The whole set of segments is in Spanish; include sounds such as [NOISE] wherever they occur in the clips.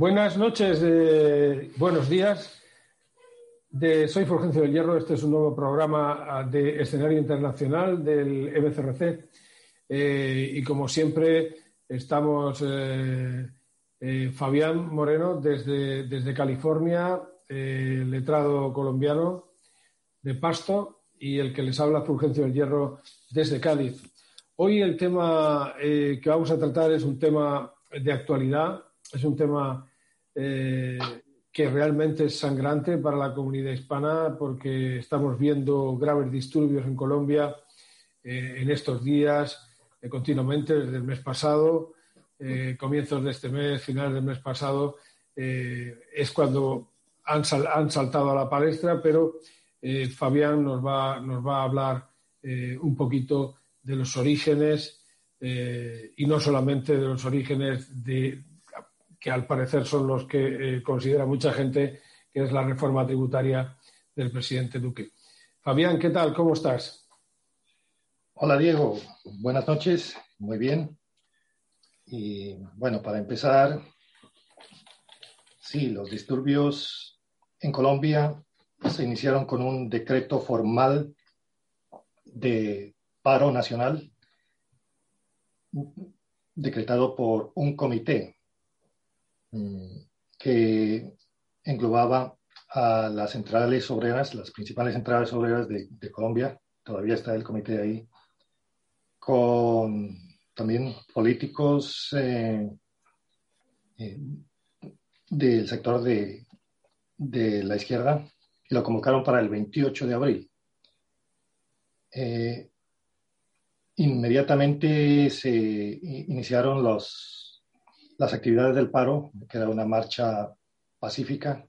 Buenas noches, buenos días. Soy Fulgencio del Hierro, este es un nuevo programa ah, de escenario internacional del MCRC. Eh, y como siempre, estamos eh, eh, Fabián Moreno desde, desde California, letrado colombiano de Pasto, y el que les habla Fulgencio del Hierro desde Cádiz. Hoy el tema que vamos a tratar es un tema de actualidad, es un tema eh, que realmente es sangrante para la comunidad hispana porque estamos viendo graves disturbios en Colombia eh, en estos días, eh, continuamente desde el mes pasado, comienzos de este mes, finales del mes pasado, es cuando han, han, saltado a la palestra, pero Fabián nos va, nos va a hablar un poquito de los orígenes y no solamente de los orígenes de, que al parecer son los que eh, considera mucha gente que es la reforma tributaria del presidente Duque. Fabián, ¿qué tal? ¿Cómo estás? Hola Diego, buenas noches, muy bien. Y bueno, para empezar, sí, los disturbios en Colombia se iniciaron con un decreto formal de paro nacional decretado por un comité que englobaba a las centrales obreras, las principales centrales obreras de, Colombia, todavía está el comité ahí, con también políticos eh, eh, del sector de, de, la izquierda, y lo convocaron para el 28 de abril. Eh, inmediatamente se iniciaron los las actividades del paro, que era una marcha pacífica,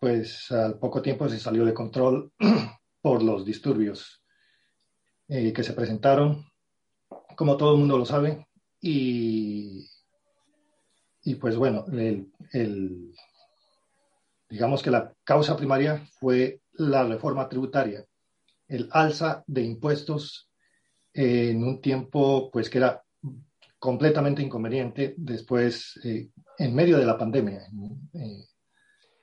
pues al poco tiempo se salió de control [CLEARS THROAT] por los disturbios eh, que se presentaron, como todo el mundo lo sabe, y, y pues bueno, el, digamos que la causa primaria fue la reforma tributaria, el alza de impuestos en un tiempo pues que era completamente inconveniente después, eh, en medio de la pandemia. Eh,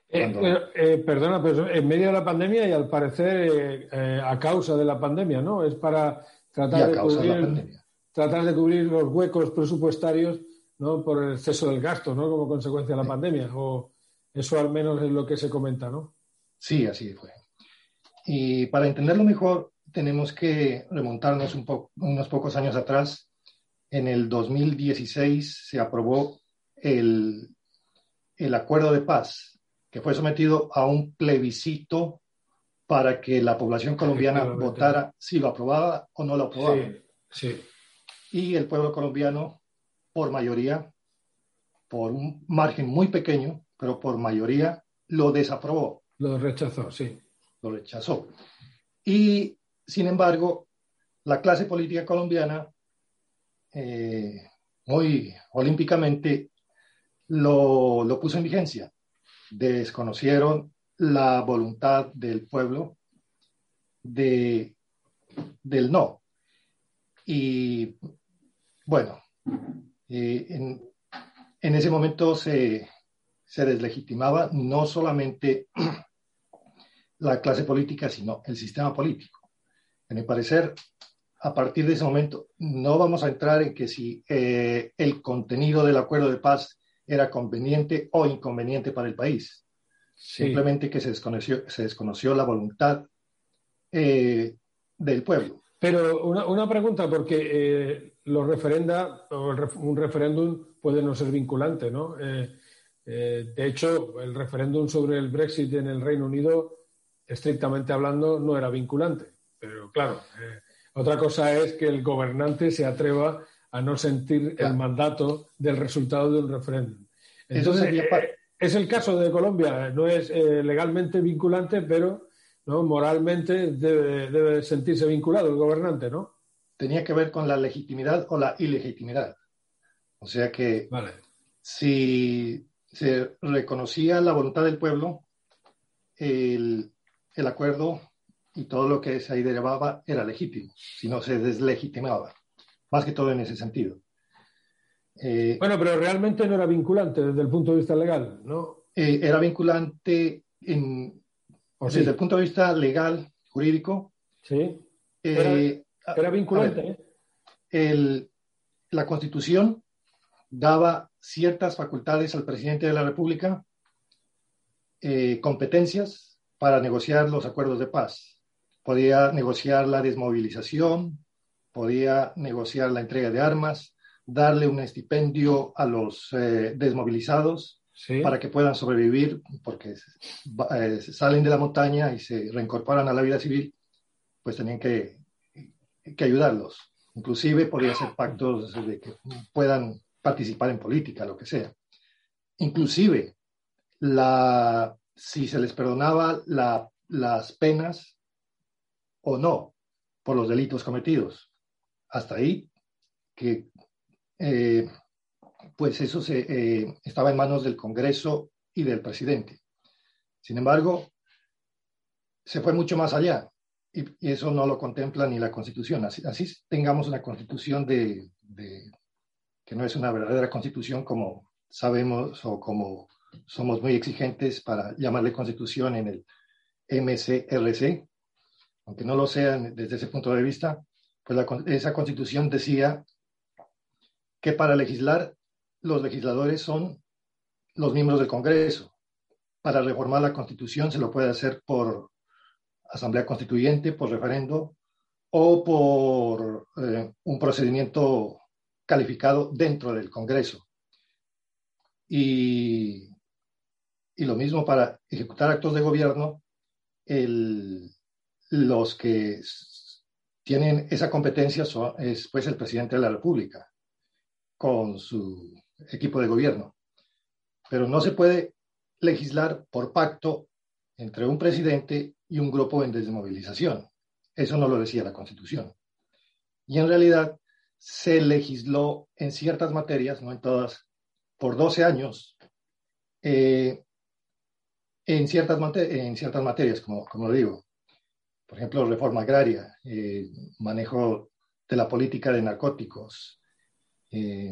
eh, perdona, pero en medio de la pandemia y al parecer a causa de la pandemia, ¿no? Es para tratar de, cubrir, tratar de cubrir los huecos presupuestarios ¿no? por el exceso del gasto, ¿no? Como consecuencia de la pandemia. O eso al menos es lo que se comenta, ¿no? Sí, así fue. Y para entenderlo mejor, tenemos que remontarnos un unos pocos años atrás en el 2016 se aprobó el, el acuerdo de paz, que fue sometido a un plebiscito para que la población colombiana votara si lo aprobaba o no lo aprobaba. Sí, Y el pueblo colombiano, por mayoría, por un margen muy pequeño, pero por mayoría, lo desaprobó. Lo rechazó, sí. Lo rechazó. Y, sin embargo, la clase política colombiana eh, muy olímpicamente lo, lo puso en vigencia. Desconocieron la voluntad del pueblo de, del no. Y bueno, eh, en, en, ese momento se, se, deslegitimaba no solamente [CLEARS THROAT] la clase política, sino el sistema político. En mi parecer, a partir de ese momento no vamos a entrar en que si eh, el contenido del acuerdo de paz era conveniente o inconveniente para el país. Simplemente que se desconoció, se desconoció la voluntad eh, del pueblo. Pero una, pregunta, porque eh, los referenda o un referéndum puede no ser vinculante, ¿no? de hecho, el referéndum sobre el Brexit en el Reino Unido, estrictamente hablando, no era vinculante. Pero claro, otra cosa es que el gobernante se atreva a no sentir el mandato del resultado de un referéndum. Entonces, eh, es el caso de Colombia, no es eh, legalmente vinculante, pero ¿no? moralmente debe, sentirse vinculado el gobernante, ¿no? Tenía que ver con la legitimidad o la ilegitimidad. O sea que si se reconocía la voluntad del pueblo, el, el acuerdo y todo lo que se ahí derivaba era legítimo, si no se deslegitimaba, más que todo en ese sentido. Eh, bueno, pero realmente no era vinculante desde el punto de vista legal, ¿no? Eh, era vinculante en, desde el punto de vista legal, jurídico. Sí. Era, vinculante. el, la Constitución daba ciertas facultades al presidente de la República, competencias para negociar los acuerdos de paz. Podía negociar la desmovilización, podía negociar la entrega de armas, darle un estipendio a los eh, desmovilizados para que puedan sobrevivir, porque eh, salen de la montaña y se reincorporan a la vida civil, pues tenían que, que ayudarlos. Inclusive podía ser pactos de que puedan participar en política, lo que sea. Inclusive, la, si se les perdonaba las penas o no por los delitos cometidos hasta ahí que eh, pues eso se, eh, estaba en manos del Congreso y del presidente. Sin embargo, se fue mucho más allá y, eso no lo contempla ni la Constitución. Así, tengamos una Constitución de, que no es una verdadera Constitución como sabemos o como somos muy exigentes para llamarle Constitución en el MCRC, aunque no lo sean desde ese punto de vista, pues esa constitución decía que para legislar los legisladores son los miembros del Congreso. Para reformar la constitución se lo puede hacer por asamblea constituyente, por referendo o por eh, un procedimiento calificado dentro del Congreso. Y, y, lo mismo para ejecutar actos de gobierno, el, los que tienen esa competencia es pues el presidente de la República con su equipo de gobierno. Pero no se puede legislar por pacto entre un presidente y un grupo en desmovilización. Eso no lo decía la Constitución. Y en realidad se legisló en ciertas materias, no en todas, por 12 años, eh, en, ciertas en ciertas materias, como, como digo por ejemplo, reforma agraria, eh, manejo de la política de narcóticos eh,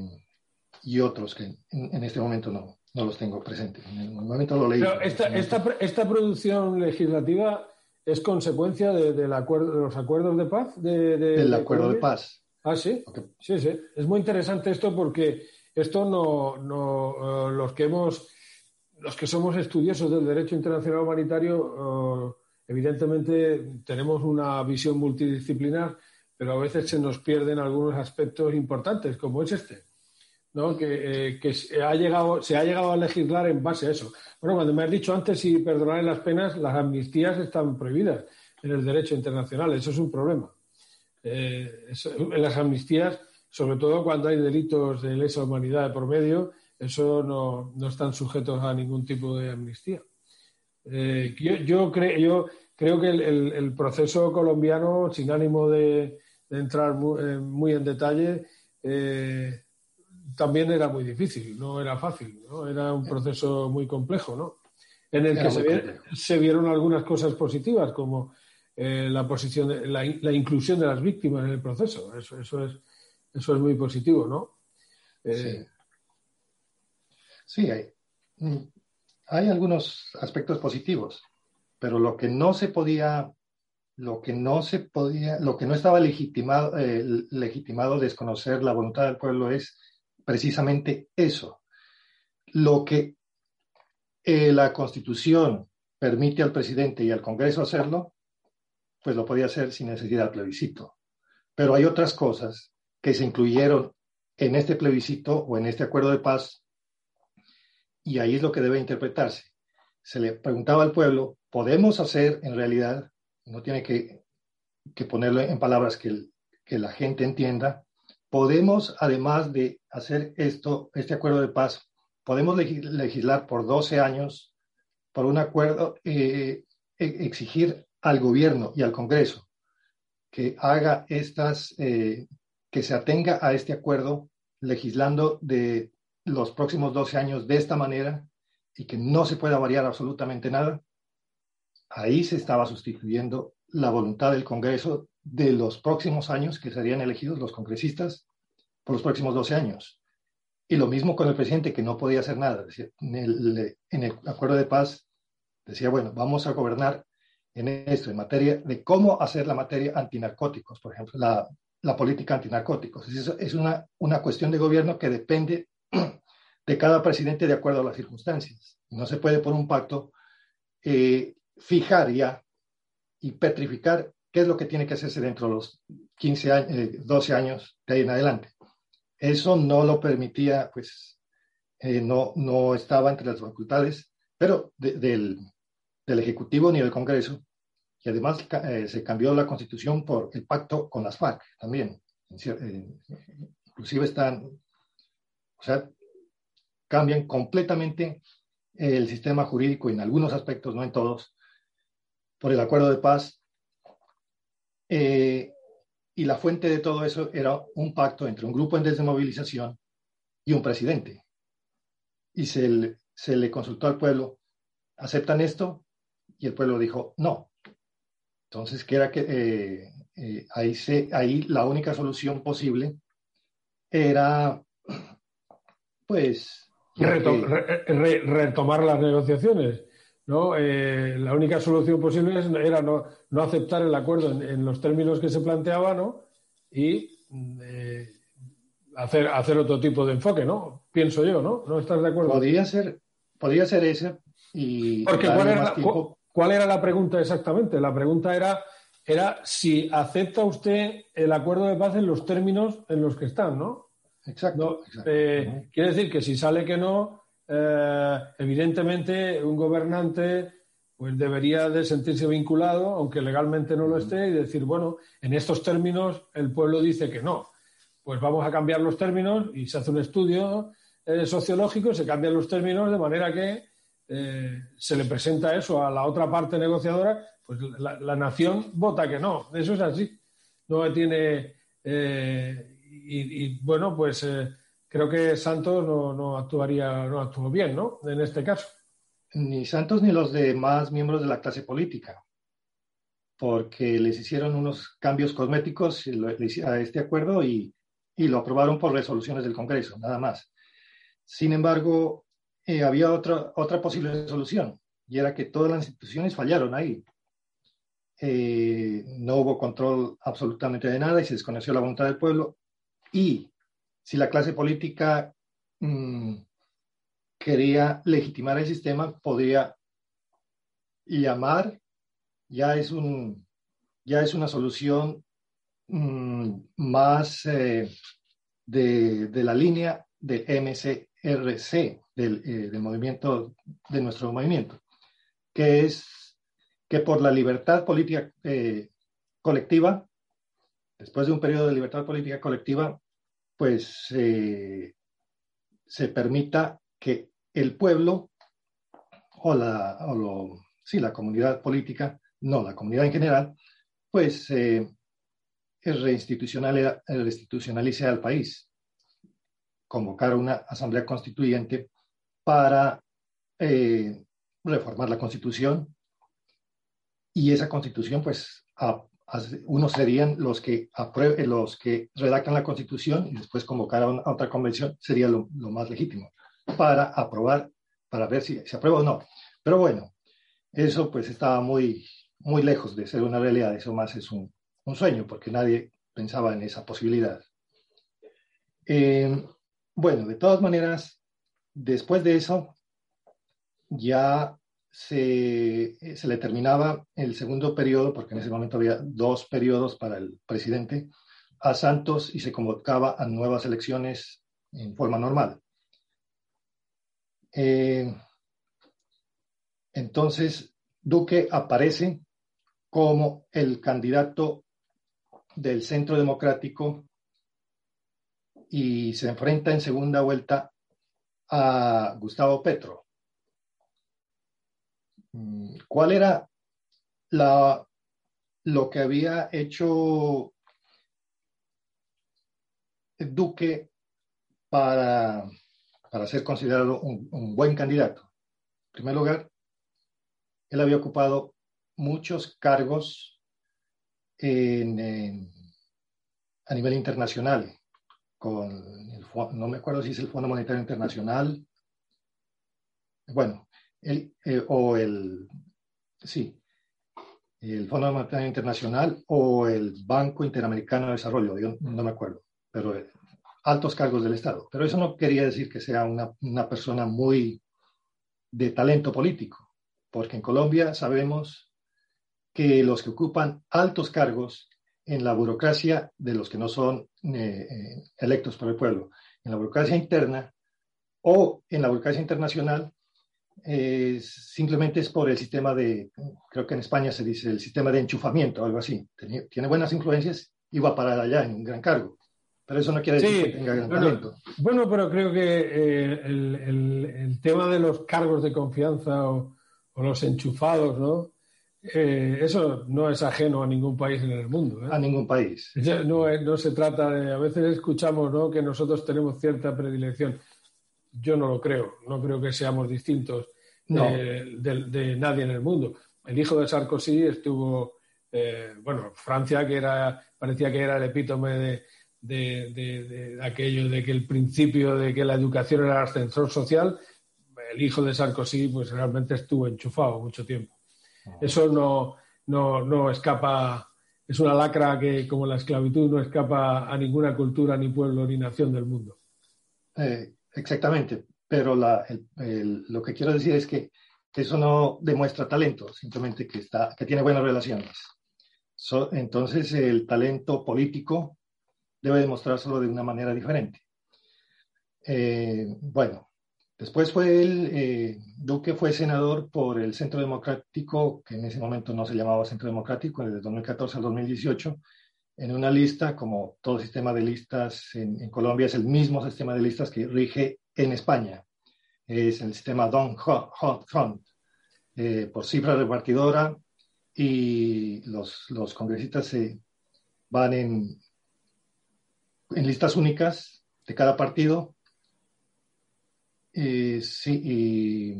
y otros que en, este momento no, no, los tengo presentes. En el momento lo leí. Pero esta, esta, esta, producción legislativa es consecuencia de, del acuerdo, de los acuerdos de paz. De, del acuerdo de paz. Ah, sí. Sí, sí. Es muy interesante esto porque esto no, no eh, los que hemos, los que somos estudiosos del derecho internacional humanitario, Evidentemente tenemos una visión multidisciplinar, pero a veces se nos pierden algunos aspectos importantes, como es este, ¿no? que, eh, se, ha llegado, se ha llegado a legislar en base a eso. Bueno, cuando me has dicho antes si perdonar las penas, las amnistías están prohibidas en el derecho internacional, eso es un problema. Eh, en las amnistías, sobre todo cuando hay delitos de lesa humanidad de por medio, eso no, no están sujetos a ningún tipo de amnistía. Eh, yo, creo, yo creo que el, proceso colombiano, sin ánimo de, entrar eh, muy, en detalle, eh, también era muy difícil, no era fácil, ¿no? era un proceso muy complejo, ¿no? en el que se, vieron algunas cosas positivas, como la, posición la, inclusión de las víctimas en el proceso. Eso, eso, es, eso es muy positivo, ¿no? sí, sí hay, hay algunos aspectos positivos, pero lo que no se podía, lo que no se podía, lo que no estaba legitimado, eh, legitimado desconocer la voluntad del pueblo es precisamente eso. Lo que eh, la Constitución permite al presidente y al Congreso hacerlo, pues lo podía hacer sin necesidad de plebiscito. Pero hay otras cosas que se incluyeron en este plebiscito o en este acuerdo de paz y ahí es lo que debe interpretarse. Se le preguntaba al pueblo, ¿podemos hacer en realidad, no tiene que, ponerlo en palabras que, que la gente entienda, podemos, además de hacer esto, este acuerdo de paz, podemos legislar por 12 años por un acuerdo, eh, e-, exigir al gobierno y al Congreso que haga estas, eh, que se atenga a este acuerdo legislando de los próximos 12 años de esta manera y que no se pueda variar absolutamente nada, ahí se estaba sustituyendo la voluntad del Congreso de los próximos años que serían elegidos los congresistas por los próximos 12 años. Y lo mismo con el presidente, que no podía hacer nada. En el, acuerdo de paz decía, bueno, vamos a gobernar en esto, en materia de cómo hacer la materia antinarcóticos, por ejemplo, la, la política antinarcóticos. Es, es una, una cuestión de gobierno que depende [CLEARS THROAT] de cada presidente de acuerdo a las circunstancias. No se puede por un pacto eh, fijar ya y petrificar qué es lo que tiene que hacerse dentro de los 15 años, 12 años de ahí en adelante. Eso no lo permitía, pues, eh, no, no estaba entre las facultades, pero del, del, Ejecutivo ni del Congreso. Y además eh, se cambió la Constitución por el pacto con las FARC también. inclusive están, o sea, cambian completamente el sistema jurídico en algunos aspectos, no en todos, por el acuerdo de paz. Eh, y la fuente de todo eso era un pacto entre un grupo en desmovilización y un presidente. Y se le, se le consultó al pueblo, ¿aceptan esto? Y el pueblo dijo, no. Entonces, que era que eh, eh, ahí, se, ahí la única solución posible era, pues... retomar las negociaciones. ¿no? Eh, la única solución posible era no, no aceptar el acuerdo en, los términos que se planteaba ¿no? y eh, hacer, hacer otro tipo de enfoque, ¿no? Pienso yo, ¿no? ¿No estás de acuerdo? Podría ser, podría ser ese. Y Porque ¿cuál era, la, ¿cuál era, la, pregunta exactamente? La pregunta era, era si acepta usted el acuerdo de paz en los términos en los que están, ¿no? Exacto. Eh, quiere decir que si sale que no, eh, evidentemente un gobernante pues debería de sentirse vinculado, aunque legalmente no lo esté, y decir, bueno, en estos términos el pueblo dice que no. Pues vamos a cambiar los términos y se hace un estudio eh, sociológico, se cambian los términos de manera que eh, se le presenta eso a la otra parte negociadora, pues la, nación vota que no. Eso es así. No tiene. Y, y, bueno, pues creo que Santos no, actuaría, no actuó bien, ¿no? En este caso. Ni Santos ni los demás miembros de la clase política, porque les hicieron unos cambios cosméticos a este acuerdo y, lo aprobaron por resoluciones del Congreso, nada más. Sin embargo, eh, había otra, otra posible solución, y era que todas las instituciones fallaron ahí. Eh, no hubo control absolutamente de nada y se desconoció la voluntad del pueblo. Y si la clase política mm, quería legitimar el sistema, podría llamar, ya es, un, ya es una solución mm, más eh, de, la línea del MCRC, eh, del, movimiento, de nuestro movimiento, que es que por la libertad política eh, colectiva, después de un periodo de libertad política colectiva, pues eh, se permita que el pueblo o la, sí, la comunidad política, no, la comunidad en general, pues eh, reinstitucionalice al país, convocar una asamblea constituyente para eh, reformar la constitución. Y esa constitución pues a, unos serían los que, eh, los que redactan la constitución y después convocar a, otra convención sería lo, más legítimo para aprobar, para ver si se aprueba o no. Pero bueno, eso pues estaba muy, muy lejos de ser una realidad, eso más es un, sueño porque nadie pensaba en esa posibilidad. Eh, bueno, de todas maneras, después de eso, ya se, eh, se, le terminaba el segundo periodo, porque en ese momento había dos periodos para el presidente, a Santos y se convocaba a nuevas elecciones en forma normal. Eh, entonces, Duque aparece como el candidato del Centro Democrático y se enfrenta en segunda vuelta a Gustavo Petro. Mm, ¿Cuál era la, lo que había hecho Duque para, para ser considerado un, buen candidato? En primer lugar, él había ocupado muchos cargos a nivel internacional, con el, no me acuerdo si es el Fondo Monetario Internacional, bueno, el, eh, o el, sí, el Fondo Monetario Internacional o el Banco Interamericano de Desarrollo, yo no me acuerdo, pero eh, altos cargos del Estado. Pero eso no quería decir que sea una, una persona muy de talento político, porque en Colombia sabemos que los que ocupan altos cargos en la burocracia de los que no son eh, electos por el pueblo, en la burocracia interna o en la burocracia internacional, eh, simplemente es por el sistema de, creo que en España se dice el sistema de enchufamiento, algo así. Tiene, buenas influencias y va a parar allá en un gran cargo. Pero eso no quiere decir que tenga gran bueno, talento. Bueno, pero creo que el, el, el, tema de los cargos de confianza o, o los enchufados, ¿no? Eh, eso no es ajeno a ningún país en el mundo. ¿eh? A ningún país. [LAUGHS] No, no, se trata de. A veces escuchamos ¿no? que nosotros tenemos cierta predilección. Yo no lo creo. No creo que seamos distintos no. de, de, de, nadie en el mundo. El hijo de Sarkozy estuvo. Eh, bueno, Francia, que era parecía que era el epítome de, de aquello de que el principio de que la educación era el ascensor social. El hijo de Sarkozy, pues realmente estuvo enchufado mucho tiempo. Eso no, no, no, escapa, es una lacra que, como la esclavitud, no escapa a ninguna cultura, ni pueblo, ni nación del mundo. Eh, exactamente, pero el, el, lo que quiero decir es que eso no demuestra talento, simplemente que, está, que tiene buenas relaciones. Entonces, el talento político debe demostrárselo de una manera diferente. Eh, bueno, Después fue él, eh, Duque fue senador por el Centro Democrático, que en ese momento no se llamaba Centro Democrático, desde 2014 al 2018, en una lista, como todo sistema de listas en, en Colombia, es el mismo sistema de listas que rige en España. Es el sistema Don Hot Front, eh, por cifra repartidora, y los, los congresistas se van en, en listas únicas de cada partido eh, sí, y,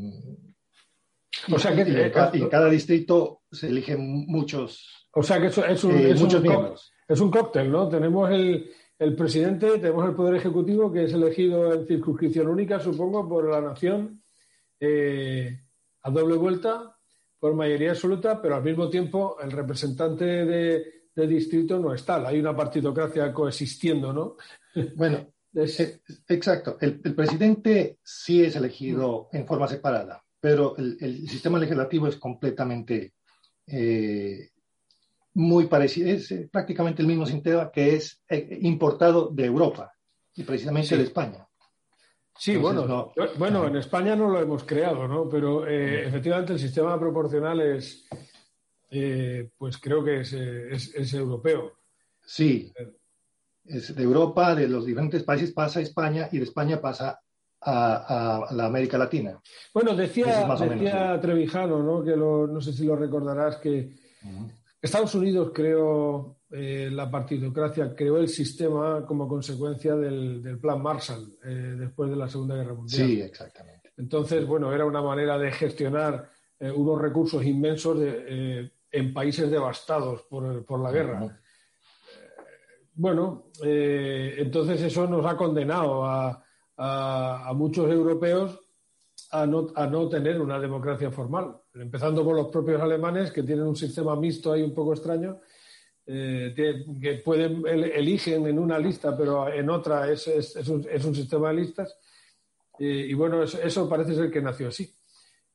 o sea que, y, y en cada distrito se eligen muchos. O sea que eso es un, eh, es muchos un, miembros. Es un cóctel, ¿no? Tenemos el, el, presidente, tenemos el Poder Ejecutivo, que es elegido en circunscripción única, supongo, por la nación, eh, a doble vuelta, por mayoría absoluta, pero al mismo tiempo el representante de, de distrito no es tal. Hay una partidocracia coexistiendo, ¿no? [LAUGHS] Bueno, es, exacto. El, el, presidente sí es elegido en forma separada, pero el, el sistema legislativo es completamente eh, muy parecido, es eh, prácticamente el mismo sistema que es eh, importado de Europa y precisamente Sí. de España. Sí, Entonces, bueno, no- bueno, en España no lo hemos creado, ¿no? Pero eh, efectivamente el sistema proporcional es, eh, pues creo que es, es- es europeo. Sí, es de Europa, de los diferentes países pasa a España y de España pasa a, a la América Latina. Bueno, decía, es decía menos, Trevijano, ¿no? Que lo- no sé si lo recordarás, que Estados Unidos creó eh, la partidocracia, creó el sistema como consecuencia del, del plan Marshall eh, después de la Segunda Guerra Mundial. Sí, exactamente. Entonces, bueno, era una manera de gestionar eh, unos recursos inmensos de, en países devastados por, por la guerra. Bueno, entonces eso nos ha condenado a, a- a muchos europeos a no, a no tener una democracia formal, empezando por los propios alemanes que tienen un sistema mixto ahí un poco extraño, eh, que, pueden el- eligen en una lista, pero en otra es, es, un, sistema de listas. Eh, y bueno, eso, parece ser que nació así.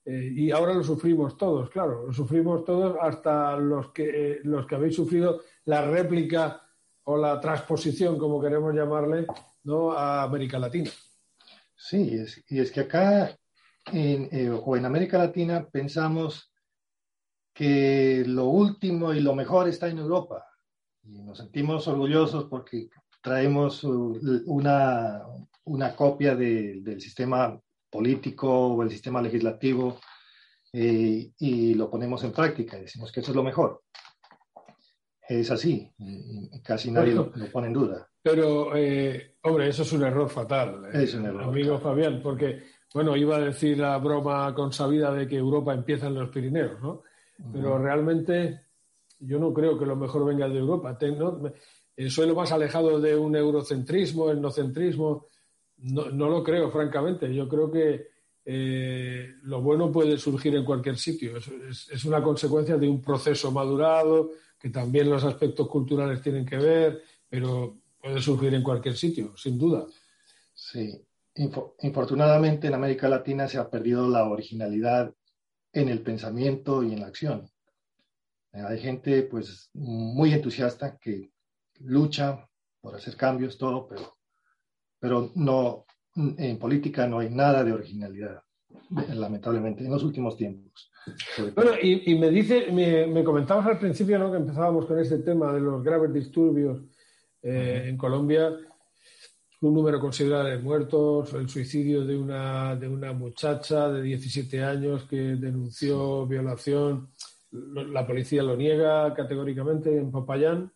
Eh, y ahora lo sufrimos todos, claro, lo sufrimos todos hasta los que, los que habéis sufrido la réplica o la transposición, como queremos llamarle, ¿no? a América Latina. Sí, y es que acá en, eh, o en América Latina pensamos que lo último y lo mejor está en Europa. Y nos sentimos orgullosos porque traemos una, una copia de- del sistema político o el sistema legislativo eh, y lo ponemos en práctica. y Decimos que eso es lo mejor. Es así, casi nadie lo, lo pone en duda. Pero, eh, hombre, eso es un error fatal, eh, Es un error, amigo. Fabián, porque, bueno, iba a decir la broma consabida de que Europa empieza en los Pirineos, ¿no? Pero realmente yo no creo que lo mejor venga de Europa. Te- ¿no? eh, soy lo más alejado de un eurocentrismo, etnocentrismo. No, no lo creo, francamente. Yo creo que eh, lo bueno puede surgir en cualquier sitio. Es, una consecuencia de un proceso madurado, que también los aspectos culturales tienen que ver, pero puede surgir en cualquier sitio, sin duda. Sí. Infortunadamente en América Latina se ha perdido la originalidad en el pensamiento y en la acción. Hay gente pues muy entusiasta que lucha por hacer cambios, todo, pero, pero no, en política no hay nada de originalidad, lamentablemente, en los últimos tiempos. Bueno, y, me dice, me, comentabas al principio, ¿no? Que empezábamos con este tema de los graves disturbios eh, en Colombia, un número considerable de muertos, el suicidio de una, de una muchacha de 17 años que denunció violación la policía lo niega categóricamente en Popayán.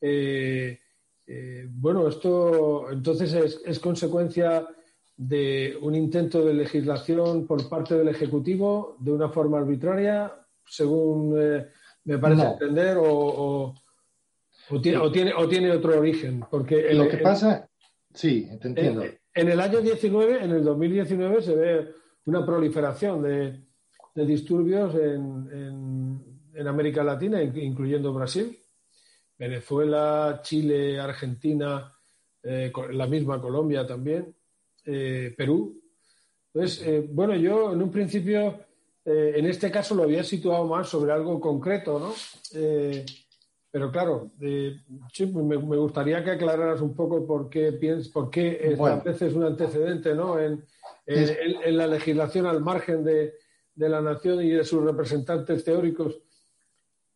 Eh, eh, bueno, esto entonces es, consecuencia de un intento de legislación por parte del Ejecutivo de una forma arbitraria, según eh, me parece entender, o, tiene, o, tiene, otro origen. Porque lo que pasa, sí, te entiendo. en el año 19, en el 2019, se ve una proliferación de, de disturbios en, América Latina, incluyendo Brasil, Venezuela, Chile, Argentina, eh, la misma Colombia también, eh, Perú. Entonces, eh, bueno, yo en un principio, en este caso lo había situado más sobre algo concreto, ¿no? Pero claro, sí, pues me, gustaría que aclararas un poco por qué, piensas, por qué a veces un antecedente, ¿no? en la legislación al margen de, de la nación y de sus representantes teóricos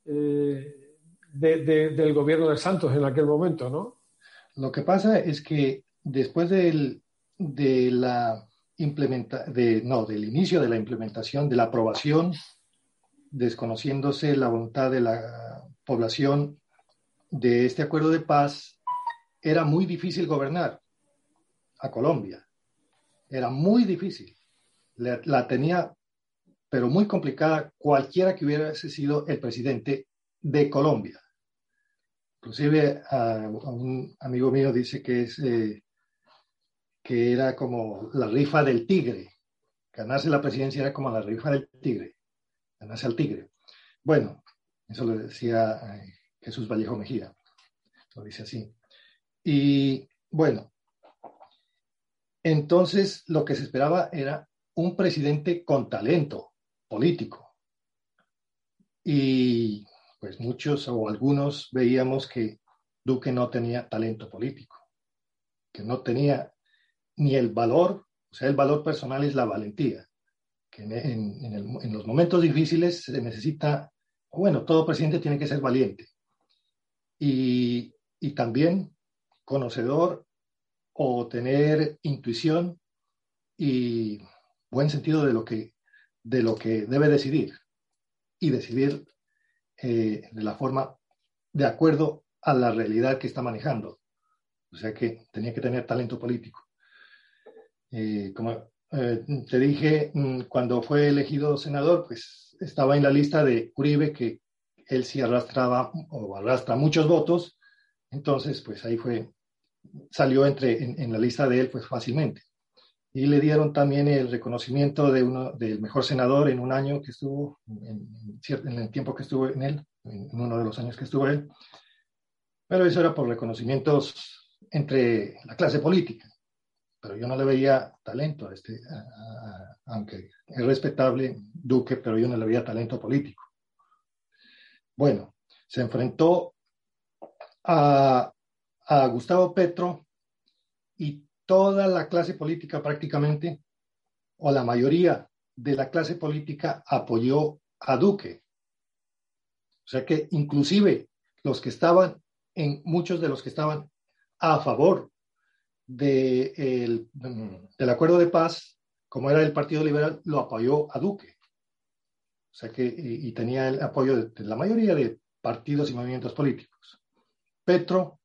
eh, del gobierno de Santos en aquel momento, ¿no? Lo que pasa es que después del, de la implementa de, no, del inicio de la implementación, de la aprobación, desconociéndose la voluntad de la población de este acuerdo de paz, era muy difícil gobernar a Colombia. Era muy difícil. la tenía pero muy complicada cualquiera que hubiera sido el presidente de Colombia. Inclusive un amigo mío dice que es eh, que era como la rifa del tigre. Ganarse la presidencia era como la rifa del tigre. Ganarse al tigre. Bueno, eso lo decía eh, Jesús Vallejo Mejía. Lo dice así. Y bueno, entonces lo que se esperaba era un presidente con talento, político. Y pues muchos o algunos veíamos que Duque no tenía talento político, que no tenía ni el valor, o sea, el valor personal es la valentía, que en, los momentos difíciles se necesita, bueno, todo presidente tiene que ser valiente. Y, y también conocedor o tener intuición y buen sentido de lo que de lo que debe decidir y decidir eh, de la forma de acuerdo a la realidad que está manejando. O sea que tenía que tener talento político. Eh, como eh, te dije, mm, cuando fue elegido senador, pues estaba en la lista de Uribe, que él sí arrastraba o arrastra muchos votos, entonces pues ahí fue, salió entre, en la lista de él pues fácilmente y le dieron también el reconocimiento de uno, del mejor senador en un año que estuvo, en, en, el tiempo que estuvo en él, en uno de los años que estuvo él. Pero eso era por reconocimientos entre la clase política. Pero yo no le veía talento a este, aunque es respetable Duque, pero yo no le veía talento político. Bueno, se enfrentó a, a Gustavo Petro y toda la clase política prácticamente, o la mayoría de la clase política apoyó a Duque. O sea que inclusive los que estaban, en muchos de los que estaban a favor de del acuerdo de paz, como era el Partido Liberal, lo apoyó a Duque. O sea que, y, tenía el apoyo de, de la mayoría de partidos y movimientos políticos. Petro,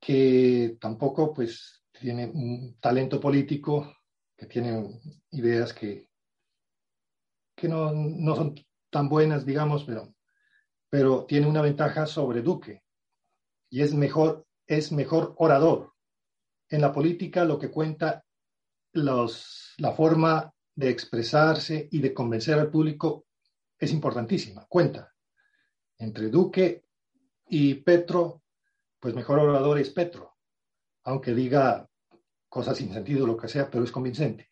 que tampoco pues tiene un talento político, que tiene ideas que, que no, no son tan buenas, digamos, pero, pero tiene una ventaja sobre Duque. y es mejor, es mejor orador. En la política lo que cuenta la forma de expresarse y de convencer al público es importantísima, cuenta. Entre Duque y Petro, pues mejor orador es Petro, aunque diga cosas sin sentido, lo que sea, pero es convincente.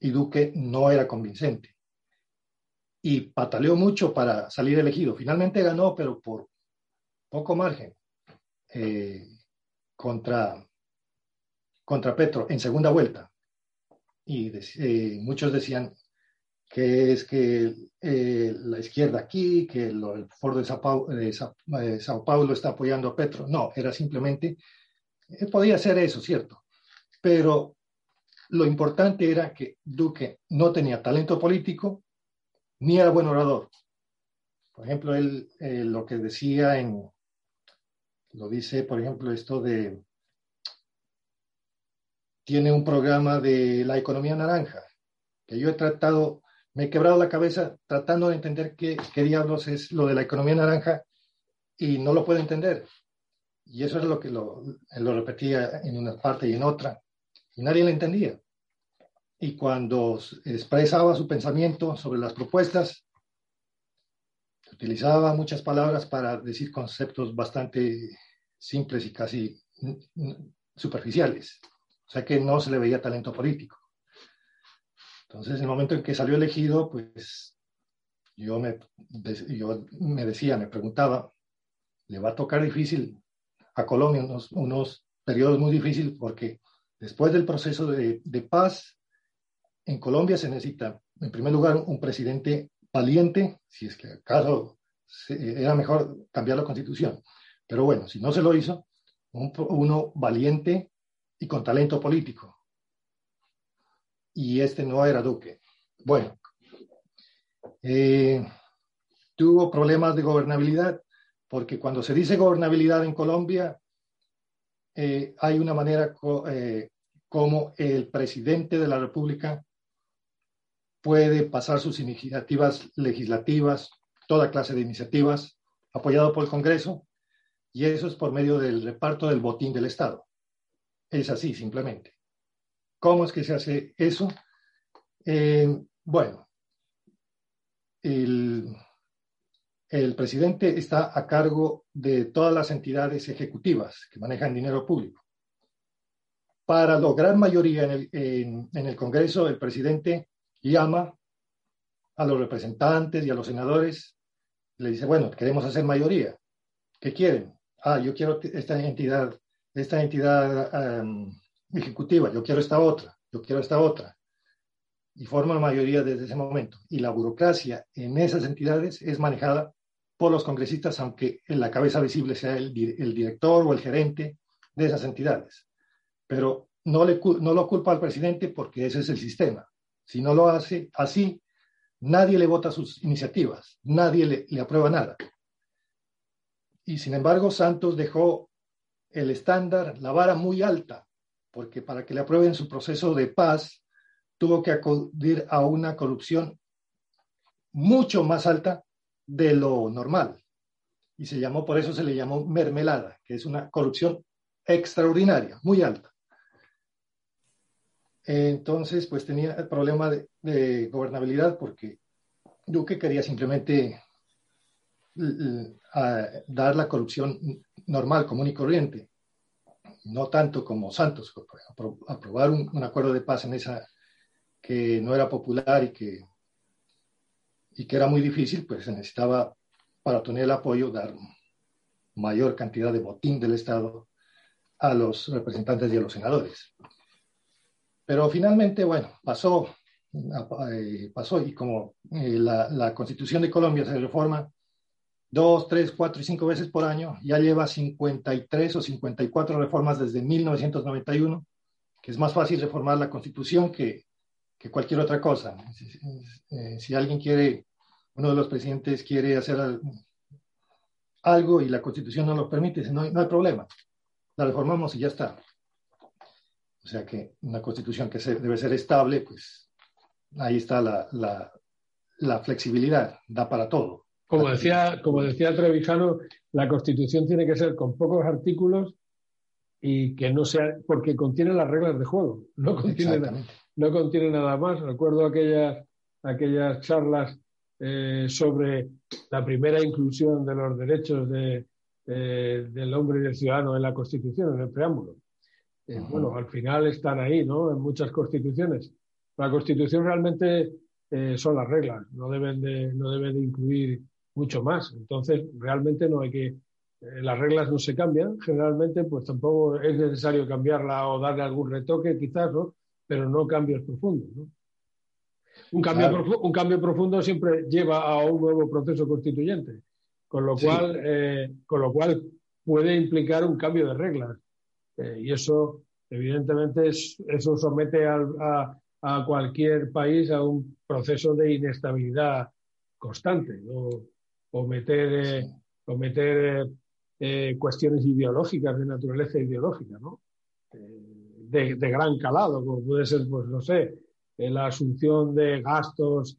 Y Duque no era convincente. Y pataleó mucho para salir elegido. Finalmente ganó, pero por poco margen, eh, contra, contra Petro en segunda vuelta. Y eh, muchos decían que es que eh, la izquierda aquí, que el foro de Sao, Paulo, está apoyando a Petro. No, era simplemente, podía ser eso, cierto. Pero lo importante era que Duque no tenía talento político ni era buen orador. Por ejemplo, él lo que decía en, lo dice, por ejemplo, esto de, tiene un programa de la economía naranja, que yo he tratado, me he quebrado la cabeza tratando de entender qué, qué diablos es lo de la economía naranja y no lo puedo entender. Y eso es lo que lo, lo repetía en una parte y en otra, y nadie le entendía. Y cuando expresaba su pensamiento sobre las propuestas, utilizaba muchas palabras para decir conceptos bastante simples y casi superficiales. O sea que no se le veía talento político. Entonces, en el momento en que salió elegido, pues yo me, yo me decía, me preguntaba, le va a tocar difícil a Colombia unos, unos periodos muy difíciles porque después del proceso de, de paz, en Colombia se necesita, en primer lugar, un presidente valiente, si es que acaso era mejor cambiar la constitución. Pero bueno, si no se lo hizo, uno valiente y con talento político. Y este no era Duque. Bueno, eh, tuvo problemas de gobernabilidad, porque cuando se dice gobernabilidad en Colombia, eh, hay una manera eh, como el presidente de la República puede pasar sus iniciativas legislativas, toda clase de iniciativas, apoyado por el Congreso, y eso es por medio del reparto del botín del Estado. Es así, simplemente. ¿Cómo es que se hace eso? Eh, bueno, el, el presidente está a cargo de todas las entidades ejecutivas que manejan dinero público. Para lograr mayoría en el, en el Congreso, el presidente llama a los representantes y a los senadores, le dice, bueno, queremos hacer mayoría. ¿Qué quieren? Ah, yo quiero esta entidad, esta entidad ejecutiva, yo quiero esta otra, yo quiero esta otra. Y forma la mayoría desde ese momento. Y la burocracia en esas entidades es manejada por los congresistas, aunque en la cabeza visible sea el, director o el gerente de esas entidades. Pero no, lo culpa al presidente porque ese es el sistema. Si no lo hace así, nadie le vota sus iniciativas, nadie le aprueba nada. Y sin embargo, Santos dejó el estándar, la vara muy alta, porque para que le aprueben su proceso de paz, tuvo que acudir a una corrupción mucho más alta de lo normal. Y se llamó, por eso se le llamó mermelada, que es una corrupción extraordinaria, muy alta. Entonces, pues tenía el problema de, de gobernabilidad porque Duque quería simplemente a dar la corrupción normal, común y corriente, no tanto como Santos, aprobar un, un, acuerdo de paz en esa que no era popular y que, y que era muy difícil, pues se necesitaba para tener el apoyo dar mayor cantidad de botín del Estado a los representantes y a los senadores. Pero finalmente, bueno, pasó, eh, pasó y como eh, la Constitución de Colombia se reforma dos, tres, cuatro y cinco veces por año. Ya lleva 53 o 54 reformas desde 1991, que es más fácil reformar la Constitución que, que cualquier otra cosa. Eh, si alguien quiere, uno de los presidentes quiere hacer algo y la Constitución no lo permite, no, no hay problema. La reformamos y ya está. O sea que una Constitución que se, debe ser estable, pues ahí está la, la, la flexibilidad, da para todo Como decía, como decía Trevijano, la Constitución tiene que ser con pocos artículos y que no sea, porque contiene las reglas de juego, no contiene, no contiene nada más. Recuerdo aquellas, aquellas charlas eh, sobre la primera inclusión de los derechos de, del hombre y del ciudadano en la Constitución, en el preámbulo. Eh, bueno, al final están ahí, ¿no? En muchas constituciones. La Constitución realmente eh, son las reglas, no deben, de, no deben de incluir mucho más. Entonces, realmente no hay que eh, las reglas no se cambian, generalmente pues tampoco es necesario cambiarla o darle algún retoque quizás, ¿no? Pero no cambios profundos, Un cambio, un cambio profundo siempre lleva a un nuevo proceso constituyente, con lo, cual, eh, con lo cual puede implicar un cambio de reglas. Eh, y eso, evidentemente, eso somete a, cualquier país a un proceso de inestabilidad constante. O meter, o meter eh, cuestiones ideológicas, de naturaleza ideológica, ¿no? Eh, de, gran calado, como puede ser, pues no sé, eh, la asunción de gastos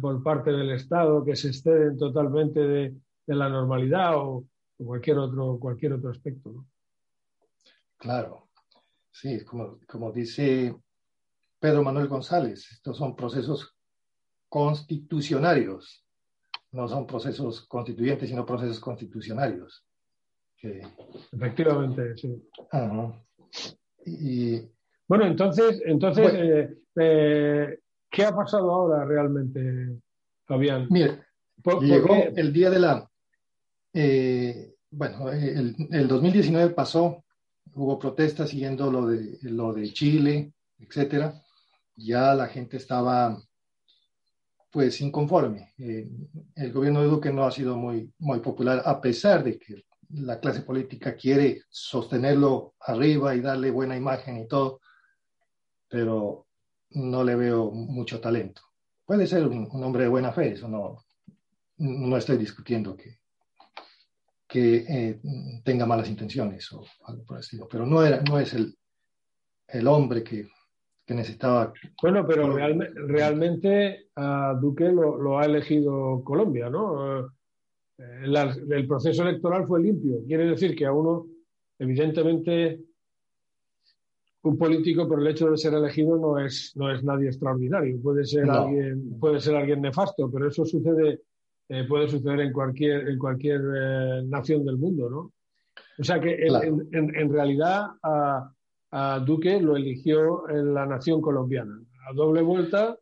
por parte del Estado que se exceden totalmente de, la normalidad o, cualquier, otro, cualquier otro aspecto. ¿no? Claro, sí, como, como dice Pedro Manuel González, estos son procesos constitucionarios, no son procesos constituyentes, sino procesos constitucionarios. Efectivamente, sí. Y, bueno, entonces, entonces eh, eh, ¿qué ha pasado ahora realmente, Fabián? Mire, llegó el día de la... Eh, bueno, el, el, 2019 pasó, hubo protestas siguiendo lo de, lo de Chile, etcétera. Ya la gente estaba pues inconforme. el gobierno de Duque no ha sido muy, muy popular, a pesar de que la clase política quiere sostenerlo arriba y darle buena imagen y todo, pero no le veo mucho talento. Puede ser un, hombre de buena fe, eso no, no estoy discutiendo que, que eh, tenga malas intenciones o algo por el estilo, pero no, era, no es el, el hombre que, que necesitaba. Bueno, pero realmente a Duque lo, lo, ha elegido Colombia, ¿no? el proceso electoral fue limpio. Quiere decir que a uno, evidentemente, un político por el hecho de ser elegido no es, no es nadie extraordinario. Puede ser, alguien, puede ser alguien nefasto, pero eso sucede, eh, puede suceder en cualquier, en cualquier eh, nación del mundo, ¿no? O sea que en, en, realidad a, a, Duque lo eligió en la nación colombiana, a doble vuelta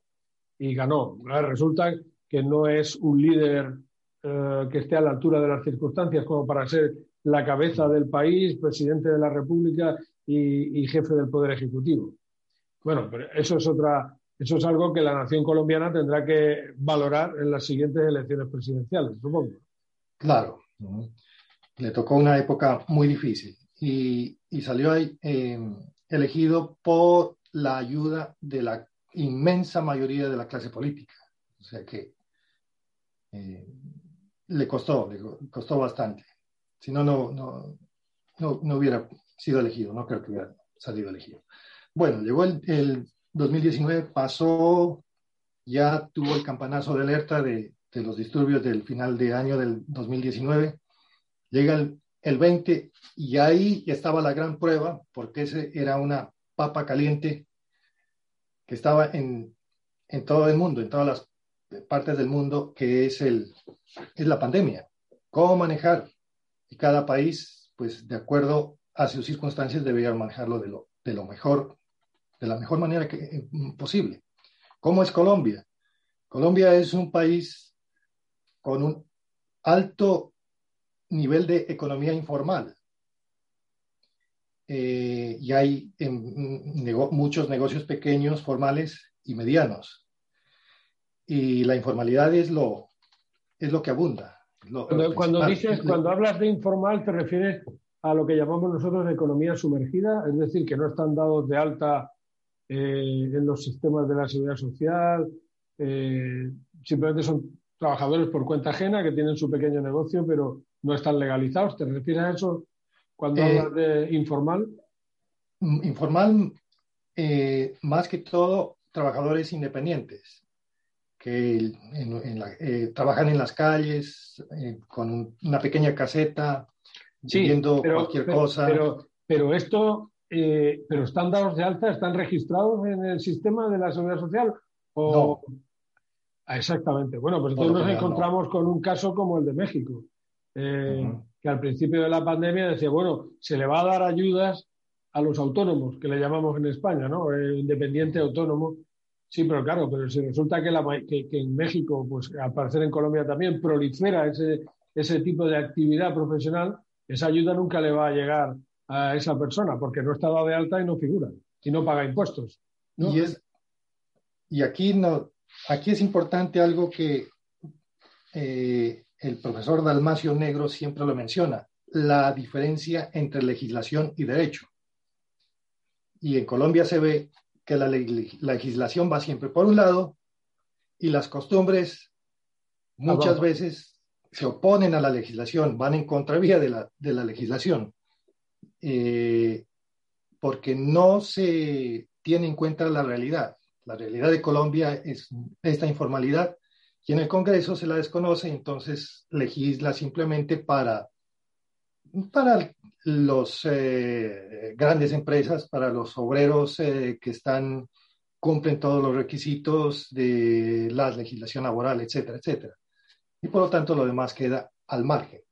y ganó. Resulta que no es un líder eh, que esté a la altura de las circunstancias como para ser la cabeza del país, presidente de la República y, jefe del Poder Ejecutivo. Bueno, pero eso es otra, eso es algo que la nación colombiana tendrá que valorar en las siguientes elecciones presidenciales, supongo. Claro, le tocó una época muy difícil y, salió ahí, eh, elegido por la ayuda de la inmensa mayoría de la clase política. O sea que eh, le costó, le costó bastante. Si no, no, no, no, hubiera sido elegido, no creo que hubiera salido elegido. Bueno, llegó el, 2019, pasó, ya tuvo el campanazo de alerta de, de, los disturbios del final de año del 2019. Llega el, el 20 y ahí estaba la gran prueba, porque ese era una papa caliente que estaba en, en todo el mundo, en todas las partes del mundo, que es, el, es la pandemia. ¿Cómo manejar? Y cada país, pues de acuerdo a sus circunstancias, debería manejarlo de lo, de lo mejor, de la mejor manera eh, posible. ¿Cómo es Colombia? Colombia es un país con un alto nivel de economía informal. Eh, y hay muchos negocios pequeños, formales y medianos y la informalidad es lo, es lo que abunda. cuando, dices, cuando hablas de informal, te refieres a lo que llamamos nosotros economía sumergida, es decir, que no están dados de alta eh, en los sistemas de la seguridad social, eh, simplemente son trabajadores por cuenta ajena que tienen su pequeño negocio, pero no están legalizados. ¿Te refieres a eso cuando eh, hablas de informal? Informal, más que todo, trabajadores independientes que eh, trabajan en las calles eh, con una pequeña caseta, viendo cualquier cosa. Pero, pero esto, eh, pero están dados de alta, están registrados en el sistema de la seguridad social o ah, exactamente. Bueno, pues entonces nos encontramos con un caso como el de México, que al principio de la pandemia decía, bueno, se le va a dar ayudas a los autónomos, que le llamamos en España, ¿no? independiente autónomo Sí, pero claro, pero si resulta que, en México, pues al parecer en Colombia también, prolifera ese, ese tipo de actividad profesional, esa ayuda nunca le va a llegar a esa persona porque no está dada de alta y no figura y no paga impuestos. Y, es, y aquí, no, aquí es importante algo que eh, el profesor Dalmacio Negro siempre lo menciona, la diferencia entre legislación y derecho. Y en Colombia se ve que la, legislación va siempre por un lado y las costumbres muchas veces se oponen a la legislación, van en contravía de la, de la legislación, eh, porque no se tiene en cuenta la realidad. La realidad de Colombia es esta informalidad y en el Congreso se la desconoce, entonces legisla simplemente para, para los eh, grandes empresas, para los obreros eh, que están, cumplen todos los requisitos de la legislación laboral, etcétera, etcétera. Y por lo tanto lo demás queda al margen,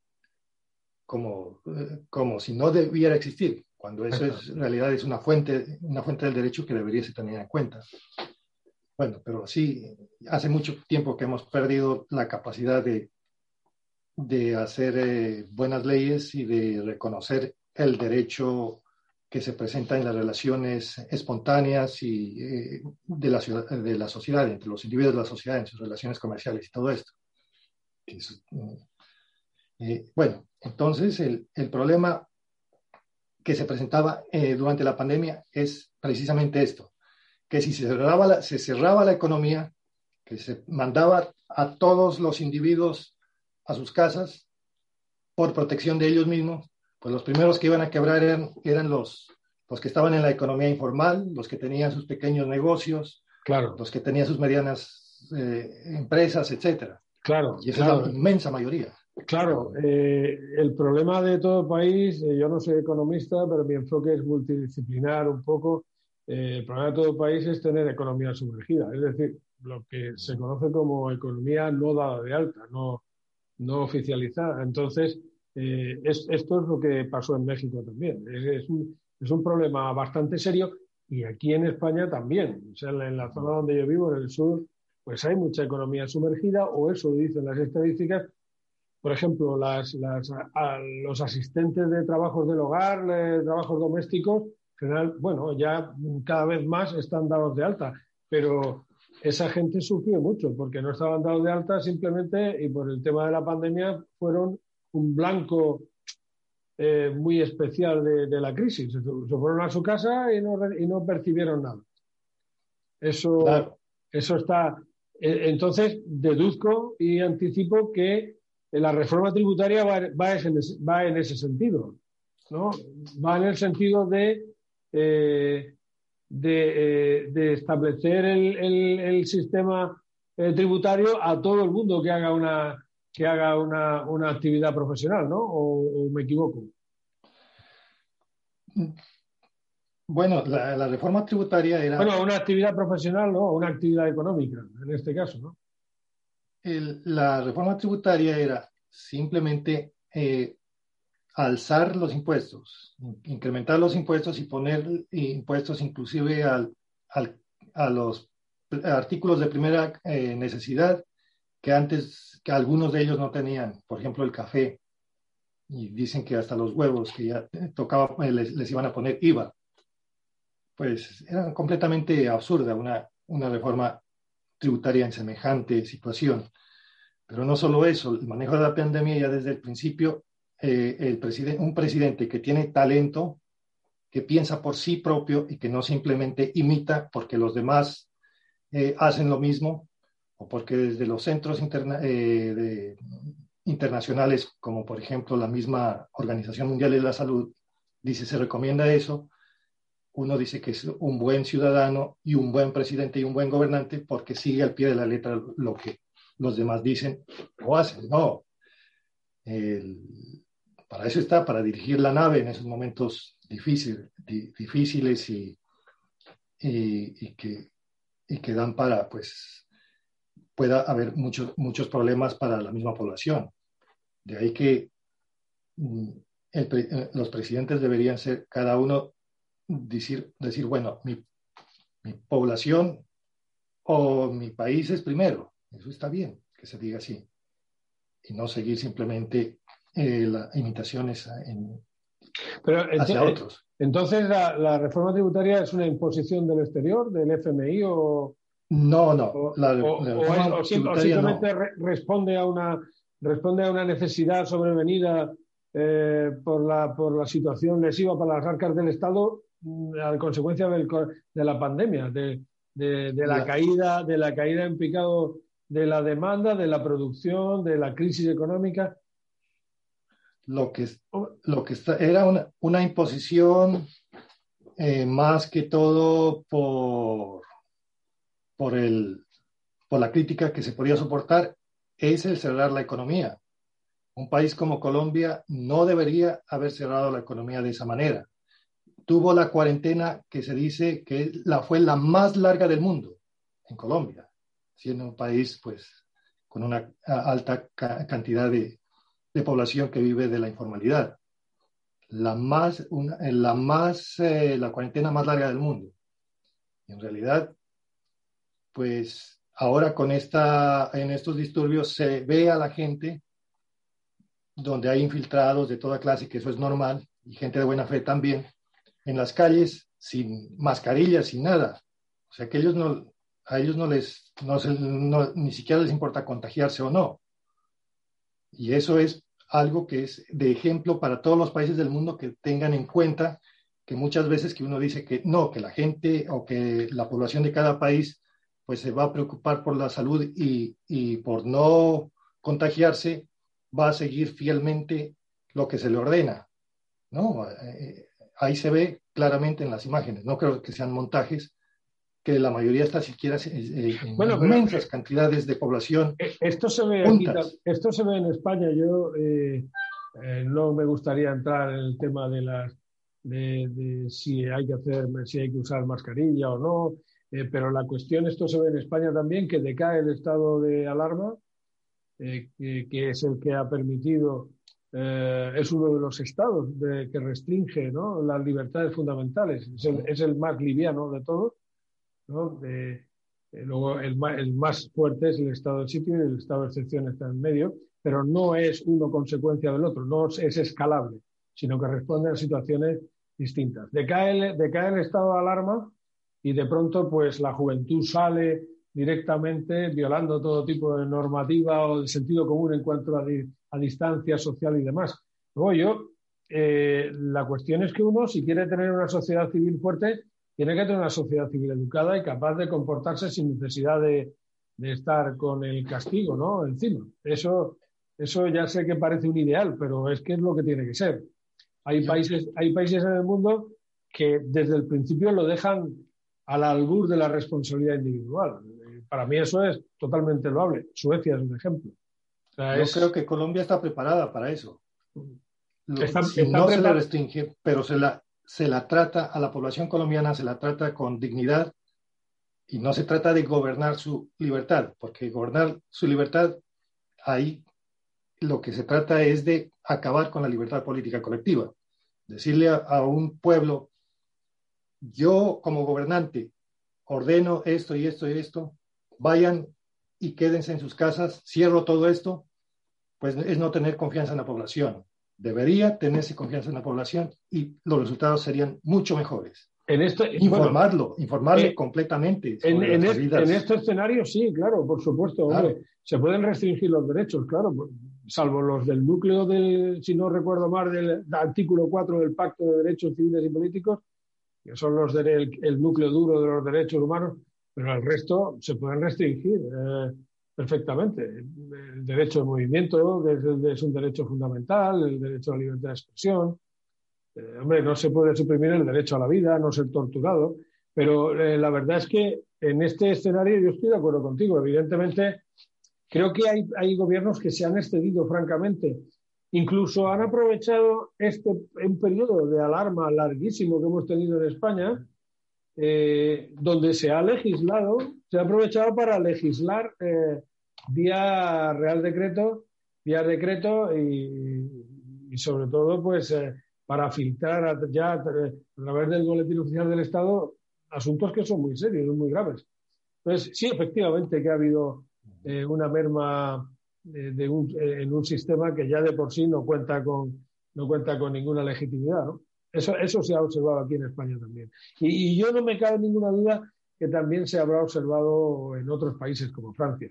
como, eh, como si no debiera existir, cuando eso es, en realidad es una fuente, una fuente del derecho que debería ser tenida en cuenta. Bueno, pero sí, hace mucho tiempo que hemos perdido la capacidad de de hacer eh, buenas leyes y de reconocer el derecho que se presenta en las relaciones espontáneas y eh, de, la ciudad, de la sociedad, entre los individuos de la sociedad, en sus relaciones comerciales y todo esto. Eh, bueno, entonces el, el, problema que se presentaba durante la pandemia es precisamente esto, que si se cerraba, la, se cerraba la economía, que se mandaba a todos los individuos a sus casas por protección de ellos mismos, pues los primeros que iban a quebrar eran, eran los, los que estaban en la economía informal, los que tenían sus pequeños negocios, claro. los que tenían sus medianas eh, empresas, etcétera. Claro. Y esa es la inmensa mayoría. Claro, eh, el problema de todo país, eh, yo no soy economista, pero mi enfoque es multidisciplinar un poco. El problema de todo país es tener economía sumergida, es decir, lo que se conoce como economía no dada de alta, no, no oficializada. Entonces, eh, esto es lo que pasó en México también. Es, un, problema bastante serio y aquí en España también. O sea, en la zona donde yo vivo, en el sur, pues hay mucha economía sumergida o eso dicen las estadísticas. Por ejemplo, las, los asistentes de trabajos del hogar, trabajos domésticos, general, bueno, ya cada vez más están dados de alta, pero esa gente sufrió mucho porque no estaban dados de alta simplemente y por el tema de la pandemia fueron un blanco eh, muy especial de, la crisis. Se, fueron a su casa y no, y no percibieron nada. Eso, eso está. E, entonces, deduzco y anticipo que la reforma tributaria va, va, en, ese sentido. ¿no? Va en el sentido de eh, eh, de, establecer el, sistema eh, tributario a todo el mundo que haga una, que haga una, actividad profesional, ¿no? ¿O, me equivoco? Bueno, la, reforma tributaria era... Bueno, una actividad profesional, ¿no? Una actividad económica, en este caso, ¿no? la reforma tributaria era simplemente eh, alzar los impuestos, incrementar los impuestos y poner impuestos inclusive a los artículos de primera eh, necesidad que antes, algunos de ellos no tenían, por ejemplo el café, y dicen que hasta los huevos que ya tocaba, eh, les, iban a poner IVA. Pues era completamente absurda una reforma tributaria en semejante situación. Pero no solo eso, el manejo de la pandemia ya desde el principio eh, el un presidente que tiene talento, que piensa por sí propio y que no simplemente imita porque los demás eh, hacen lo mismo o porque desde los centros eh, internacionales, como por ejemplo la misma Organización Mundial de la Salud, dice se recomienda eso, uno dice que es un buen ciudadano y un buen presidente y un buen gobernante porque sigue al pie de la letra lo que los demás dicen o hacen. No. Para eso está, para dirigir la nave en esos momentos difíciles, y, que, dan para, pues, pueda haber muchos, muchos problemas para la misma población. De ahí que mm, eh, los presidentes deberían ser cada uno decir, decir bueno, mi, población o mi país es primero. Eso está bien, que se diga así. Y no seguir simplemente eh, las imitaciones en, Pero, hacia otros. Entonces, la, la, reforma tributaria es una imposición del exterior, del FMI o... No, no. o, simplemente responde, a una, responde a una necesidad sobrevenida eh, por, la, por la situación lesiva para las arcas del Estado mm, a consecuencia del, de la pandemia, de, de, la caída, de la caída en picado de la demanda, de la producción, de la crisis económica. Lo que, lo que era una, una imposición eh, más que todo por, por, el, por la crítica que se podía soportar, es el cerrar la economía. Un país como Colombia no debería haber cerrado la economía de esa manera. Tuvo la cuarentena que se dice que la, fue la más larga del mundo en Colombia siendo un país pues con una alta cantidad de, población que vive de la informalidad. La más, la más, eh, la cuarentena más larga del mundo. en realidad, pues ahora con esta, en estos disturbios se ve a la gente donde hay infiltrados de toda clase, que eso es normal, y gente de buena fe también, en las calles sin mascarillas, sin nada. O sea que ellos no, a ellos no les, no, ni siquiera les importa contagiarse o no. Y eso es algo que es de ejemplo para todos los países del mundo que tengan en cuenta que muchas veces que uno dice que no, que la gente o que la población de cada país pues se va a preocupar por la salud y, y por no contagiarse, va a seguir fielmente lo que se le ordena. ¿no? Eh, ahí se ve claramente en las imágenes, no creo que sean montajes, que la mayoría está siquiera eh, en bueno, inmensas cantidades de población. Eh, esto se ve, esto se ve en España. Yo eh, no me gustaría entrar en el tema de las de, si hay que hacer, si hay que usar mascarilla o no, pero la cuestión, esto se ve en España también, que decae el estado de alarma, que, que, es el que ha permitido, es uno de los estados que restringe ¿no? las libertades fundamentales, es el, es el más liviano de todos de, luego el, más fuerte es el estado de sitio y el estado de excepción está en medio, pero no es uno consecuencia del otro, no es escalable, sino que responde a situaciones distintas. Decae el, decae el estado de alarma y de pronto pues la juventud sale directamente violando todo tipo de normativa o de sentido común en cuanto a, a distancia social y demás. Luego yo, eh, la cuestión es que uno, si quiere tener una sociedad civil fuerte, tiene que tener una sociedad civil educada y capaz de comportarse sin necesidad de, estar con el castigo, ¿no? Encima. Eso, eso ya sé que parece un ideal, pero es que es lo que tiene que ser. Hay países, hay países en el mundo que desde el principio lo dejan al albur de la responsabilidad individual. Para mí eso es totalmente loable. Suecia es un ejemplo. Yo creo que Colombia está preparada para eso. no se la restringe, pero se la, se la trata a la población colombiana, se la trata con dignidad y no se trata de gobernar su libertad, porque gobernar su libertad, ahí lo que se trata es de acabar con la libertad política colectiva. Decirle a, un pueblo, yo como gobernante ordeno esto y esto y esto, vayan y quédense en sus casas, cierro todo esto, pues es no tener confianza en la población debería tenerse confianza en la población y los resultados serían mucho mejores. En esto, Informarlo, informarle eh, completamente. En, en, este escenario, sí, claro, por supuesto. se pueden restringir los derechos, claro, salvo los del núcleo del, si no recuerdo mal, del, artículo 4 del Pacto de Derechos Civiles y Políticos, que son los del el núcleo duro de los derechos humanos, pero el resto se pueden restringir. Eh, perfectamente. El derecho de movimiento es, un derecho fundamental, el derecho a la libertad de expresión. Eh, hombre, no se puede suprimir el derecho a la vida, no ser torturado, pero eh, la verdad es que en este escenario yo estoy de acuerdo contigo. Evidentemente, creo que hay, hay gobiernos que se han excedido, francamente. Incluso han aprovechado este un periodo de alarma larguísimo que hemos tenido en España, eh, donde se ha legislado, se ha aprovechado para legislar vía Real Decreto, vía decreto y, sobre todo, pues, eh, para filtrar ya a través del boletín oficial del Estado asuntos que son muy serios, muy graves. Entonces, sí, efectivamente que ha habido eh, una merma eh, de un, en un sistema que ya de por sí no cuenta con, no cuenta con ninguna legitimidad. Eso, eso se ha observado aquí en España también. Y, yo no me cabe ninguna duda que también se habrá observado en otros países como Francia.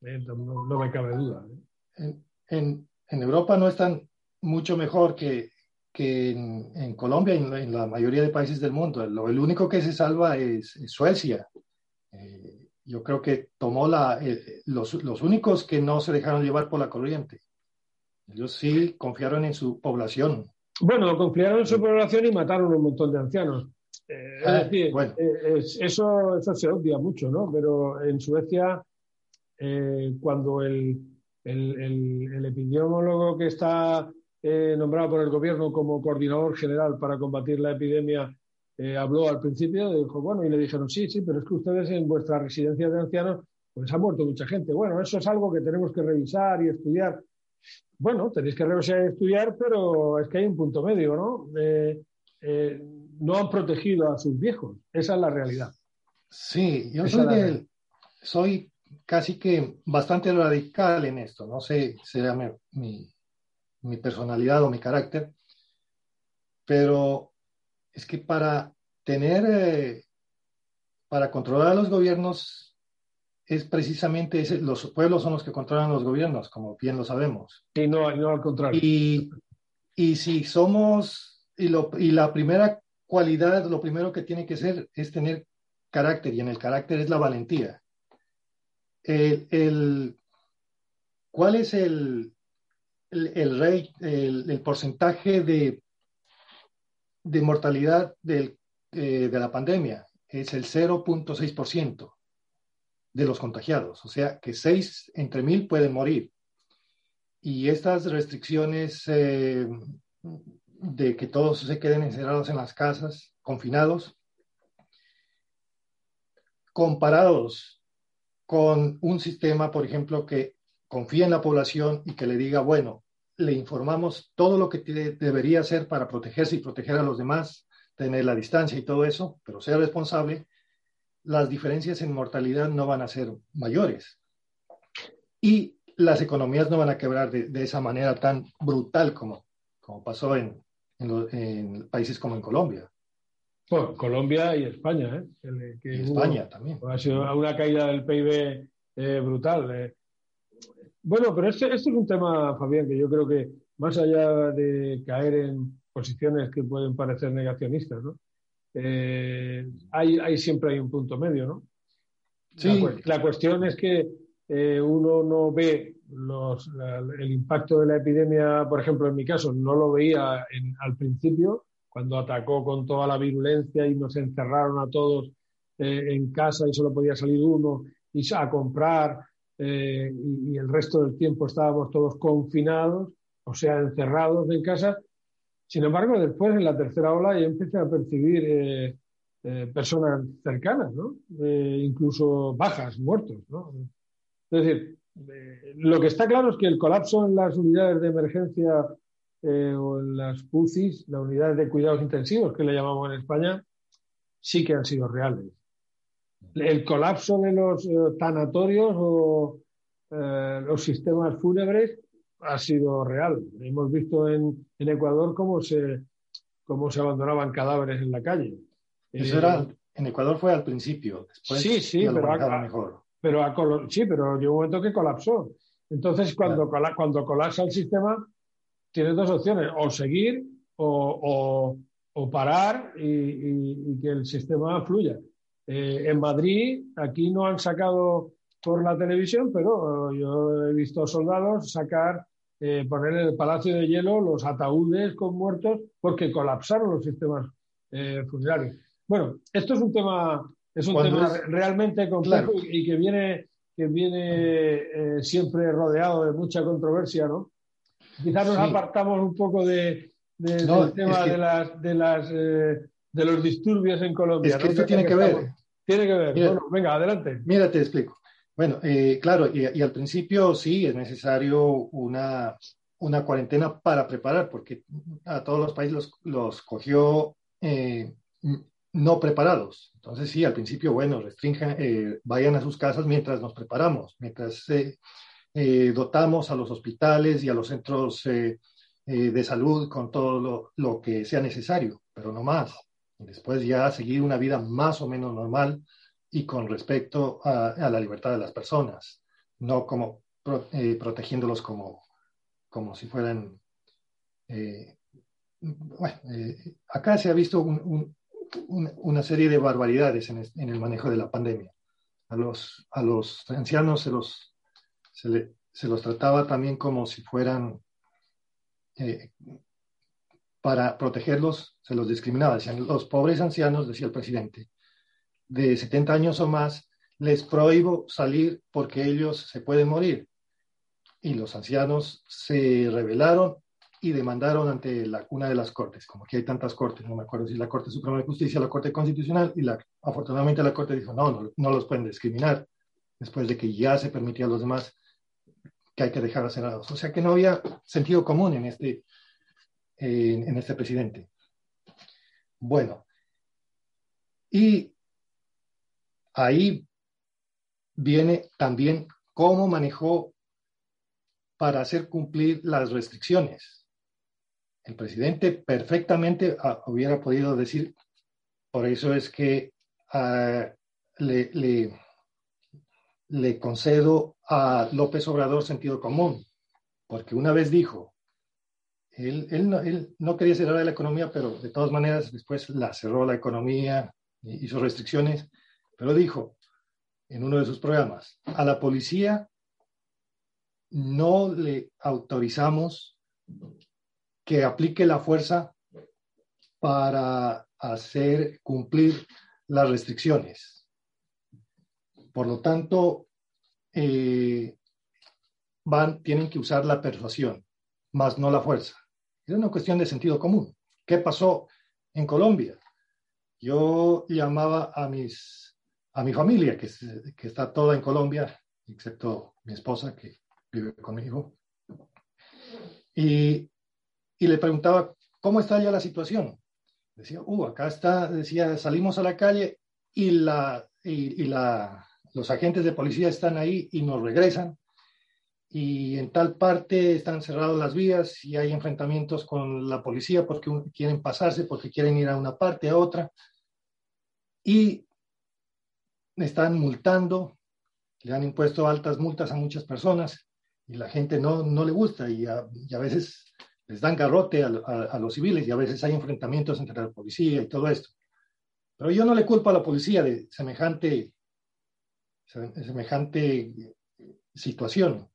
no, me cabe duda en, Europa no están mucho mejor que, en, Colombia y en, la mayoría de países del mundo. el único que se salva es, Suecia. Eh, yo creo que tomó la, eh, los, únicos que no se dejaron llevar por la corriente. Ellos sí confiaron en su población. Bueno, confiaron en su población y mataron un montón de ancianos. Eh, es ah, decir, eso, eso se odia mucho, ¿no? Pero en Suecia, cuando el, el, epidemiólogo que está eh, nombrado por el gobierno como coordinador general para combatir la epidemia eh, habló al principio, dijo, bueno, y le dijeron, sí, sí, pero es que ustedes en vuestra residencia de ancianos, pues ha muerto mucha gente. Bueno, eso es algo que tenemos que revisar y estudiar. Bueno, tenéis que revisar y estudiar, pero es que hay un punto medio, ¿no? Eh, no han protegido a sus viejos. Esa es la realidad. Sí, yo soy, soy casi que bastante radical en esto. No sé, será mi, mi, personalidad o mi carácter, pero es que para tener, eh, para controlar a los gobiernos, es precisamente los pueblos son los que controlan los gobiernos, como bien lo sabemos. Y no, no al contrario. Y, y si somos, y, lo, y la primera cualidad, lo primero que tiene que ser es tener carácter, y en el carácter es la valentía el, ¿cuál es el, el, rey, el, porcentaje de, de mortalidad del, eh, de la pandemia? Es el 0.6% de los contagiados, o sea que 6 entre mil pueden morir. Y estas restricciones eh, de que todos se queden encerrados en las casas, confinados, comparados con un sistema, por ejemplo, que confía en la población y que le diga, bueno, le informamos todo lo que debería hacer para protegerse y proteger a los demás, tener la distancia y todo eso, pero sea responsable, las diferencias en mortalidad no van a ser mayores. Y las economías no van a quebrar de, esa manera tan brutal como, como pasó en, en países como en Colombia. Bueno, Colombia y España, ¿eh? España también. Ha sido una caída del PIB eh, brutal. Eh. Bueno, pero este, este, es un tema, Fabián, que yo creo que más allá de caer en posiciones que pueden parecer negacionistas, ¿no? Hay, hay, siempre hay un punto medio, ¿no? Sí. La, cuestión es que uno no ve los, el impacto de la epidemia, por ejemplo, en mi caso, no lo veía al principio, cuando atacó con toda la virulencia y nos encerraron a todos eh, en casa y solo podía salir uno y a comprar eh, y, el resto del tiempo estábamos todos confinados, o sea, encerrados en casa. Sin embargo, después en la tercera ola ya empecé a percibir eh, personas cercanas, ¿no? incluso bajas, muertos. ¿no? Es decir, lo que está claro es que el colapso en las unidades de emergencia eh, o en las UCIs, las unidades de cuidados intensivos que le llamamos en España, sí que han sido reales. El colapso de los eh, tanatorios o eh, los sistemas fúnebres ha sido real. Hemos visto en, en Ecuador cómo se, cómo se abandonaban cadáveres en la calle. Eso era, en Ecuador fue al principio, después sí, sí, pero, a, mejor. Pero sí, pero llegó un momento que colapsó. Entonces, cuando, cuando colapsa el sistema, tienes dos opciones, o seguir o, parar y, que el sistema fluya. Eh, en Madrid, aquí no han sacado por la televisión, pero yo he visto soldados sacar eh, poner en el Palacio de Hielo los ataúdes con muertos porque colapsaron los sistemas eh, funerarios. Bueno, esto es un tema, es un tema realmente complejo y, que viene, que viene eh, siempre rodeado de mucha controversia, ¿no? Quizás nos apartamos un poco de, del tema de las, de las de los disturbios en Colombia. Es que esto tiene que, ver. Tiene que ver. bueno, venga, adelante. Mira, te explico. Bueno, eh, claro, y, al principio sí es necesario una, cuarentena para preparar, porque a todos los países los, los cogió eh, no preparados. Entonces sí, al principio, bueno, restrinjan, eh, vayan a sus casas mientras nos preparamos, mientras dotamos a los hospitales y a los centros de salud con todo lo, lo, que sea necesario, pero no más. Después ya seguir una vida más o menos normal y con respecto a, la libertad de las personas, no como eh, protegiéndolos como, como si fueran... Eh, bueno, eh, acá se ha visto una serie de barbaridades en, el manejo de la pandemia. A los, a los ancianos se los, se los trataba también como si fueran para protegerlos, se los discriminaba. Decían, los pobres ancianos, decía el presidente, de 70 años o más, les prohíbo salir porque ellos se pueden morir. Y los ancianos se rebelaron y demandaron ante una de las cortes, como que hay tantas cortes, no me acuerdo si la Corte Suprema de Justicia, la Corte Constitucional, y la, afortunadamente la Corte dijo, no, no, no los pueden discriminar, después de que ya se permitía a los demás que hay que dejar a senados. O sea que no había sentido común en este, en, este presidente. Bueno, y ahí viene también cómo manejó para hacer cumplir las restricciones. El presidente perfectamente ah, hubiera podido decir, por eso es que ah, le, concedo a López Obrador sentido común, porque una vez dijo, él, no, quería cerrar la economía, pero de todas maneras después la cerró la economía, hizo restricciones, pero dijo en uno de sus programas, a la policía no le autorizamos que aplique la fuerza para hacer cumplir las restricciones. Por lo tanto, eh, van, tienen que usar la persuasión, más no la fuerza. Es una cuestión de sentido común. ¿Qué pasó en Colombia? Yo llamaba a, mis, a mi familia, que, que está toda en Colombia, excepto mi esposa que vive conmigo, y, y le preguntaba, ¿cómo está ya la situación? Decía, uh, acá está, decía, salimos a la calle y, la, y, la, los agentes de policía están ahí y nos regresan y en tal parte están cerradas las vías y hay enfrentamientos con la policía porque quieren pasarse, porque quieren ir a una parte, a otra. Y están multando, le han impuesto altas multas a muchas personas y la gente no, no le gusta y a, veces les dan garrote a, a, los civiles y a veces hay enfrentamientos entre la policía y todo esto. Pero yo no le culpo a la policía de semejante, semejante situación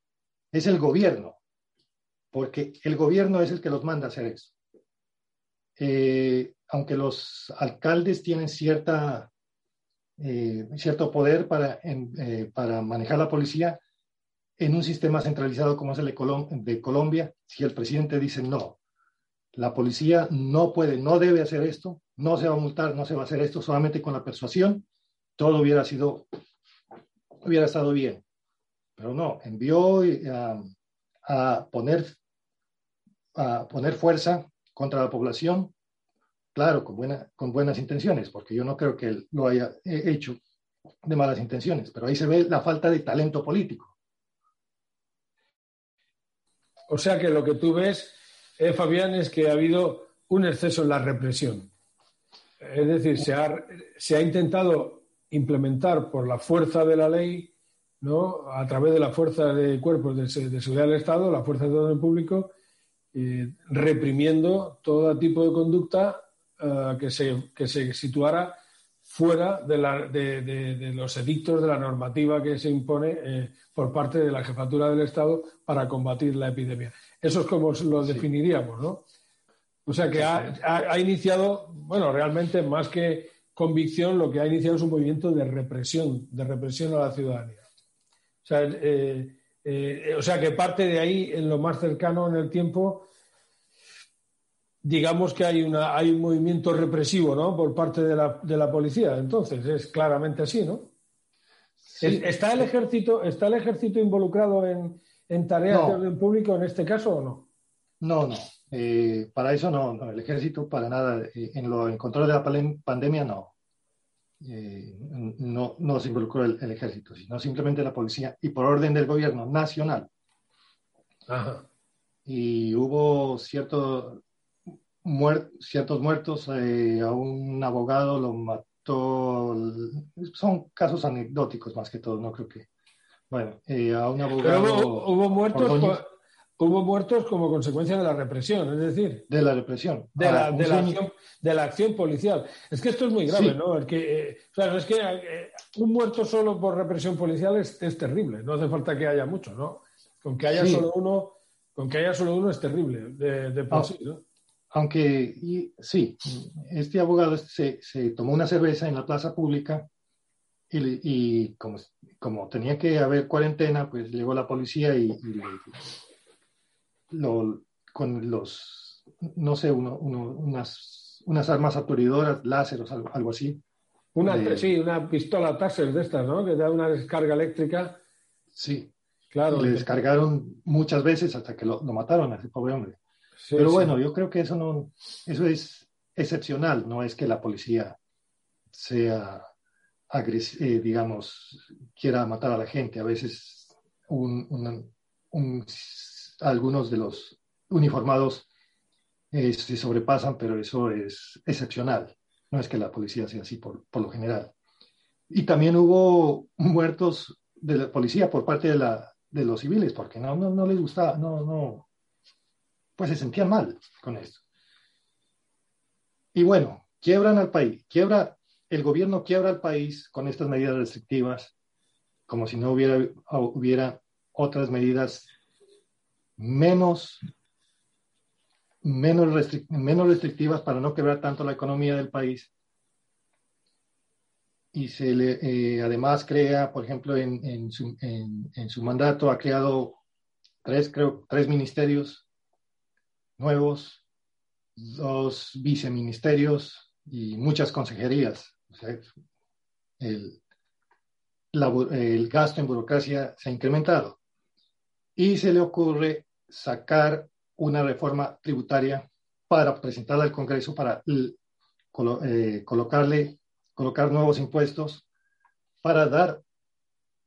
es el gobierno, porque el gobierno es el que los manda a hacer eso. Eh, aunque los alcaldes tienen cierta, eh, cierto poder para, eh, para manejar la policía, en un sistema centralizado como es el de, Colombia, si el presidente dice no, la policía no puede, no debe hacer esto, no se va a multar, no se va a hacer esto, solamente con la persuasión, todo hubiera sido, hubiera estado bien. Pero no, envió a, poner, a poner fuerza contra la población, claro, con, buena, con buenas intenciones, porque yo no creo que él lo haya hecho de malas intenciones, pero ahí se ve la falta de talento político. O sea que lo que tú ves, eh, Fabián, es que ha habido un exceso en la represión. Es decir, se ha, se ha intentado implementar por la fuerza de la ley ¿no? a través de la fuerza de cuerpos de, seguridad del Estado, la fuerza de orden público, eh, reprimiendo todo tipo de conducta eh, que, se, que se situara fuera de, la, de, los edictos de la normativa que se impone eh, por parte de la jefatura del Estado para combatir la epidemia. Eso es como lo definiríamos, ¿no? O sea que ha, iniciado, bueno, realmente más que convicción, lo que ha iniciado es un movimiento de represión, de represión a la ciudadanía. O sea, eh, eh, o sea que parte de ahí, en lo más cercano en el tiempo, digamos que hay, una, hay un movimiento represivo ¿no? por parte de la, de la policía. Entonces, es claramente así, ¿no? ¿Está, el ejército, ¿Está el ejército involucrado en, en tareas de orden público en este caso o no? No, no. Eh, para eso no, El ejército para nada. Eh, en lo en control de la pandemia no. Eh, no, no se involucró el, el, ejército, sino simplemente la policía y por orden del gobierno nacional. Ajá. Y hubo cierto, ciertos muertos, eh, a un abogado lo mató, son casos anecdóticos más que todo, no creo que, bueno, eh, a un abogado... hubo, muertos, hubo muertos como consecuencia de la represión, es decir... De la represión. De, la, de, la, acción, de la, acción, policial. Es que esto es muy grave, ¿no? El que, eh, es que un muerto solo por represión policial es, es, terrible, no hace falta que haya mucho, ¿no? Con que haya solo uno... Con que haya solo uno es terrible, de, de por ah. sí, ¿no? Aunque sí, este abogado se, se, tomó una cerveza en la plaza pública y, y como, como, tenía que haber cuarentena, pues llegó la policía y, lo, con los, no sé, uno, unas, unas armas aturdidoras, láseros, algo, algo así. Una, sí, una pistola Taser de estas, ¿no? Que da una descarga eléctrica. Sí, claro. le descargaron muchas veces hasta que lo, lo mataron a ese pobre hombre. Pero bueno, yo creo que eso no, eso es excepcional, no es que la policía sea eh, digamos, quiera matar a la gente. A veces algunos de los uniformados eh, se sobrepasan, pero eso es excepcional. No es que la policía sea así por, por lo general. Y también hubo muertos de la policía por parte de, la, de los civiles, porque no, no, no les gustaba, no, no, pues se sentían mal con esto. Y bueno, quiebran al país, quiebra, el gobierno quiebra al país con estas medidas restrictivas, como si no hubiera, hubiera otras medidas menos, menos, menos restrictivas para no quebrar tanto la economía del país. Y se le, eh, además crea, por ejemplo, en, su, en, en, su, mandato ha creado tres, creo, tres ministerios nuevos, dos viceministerios y muchas consejerías. el, el gasto en burocracia se ha incrementado. Y se le ocurre sacar una reforma tributaria para presentarla al Congreso para eh, colocarle, colocar nuevos impuestos para dar,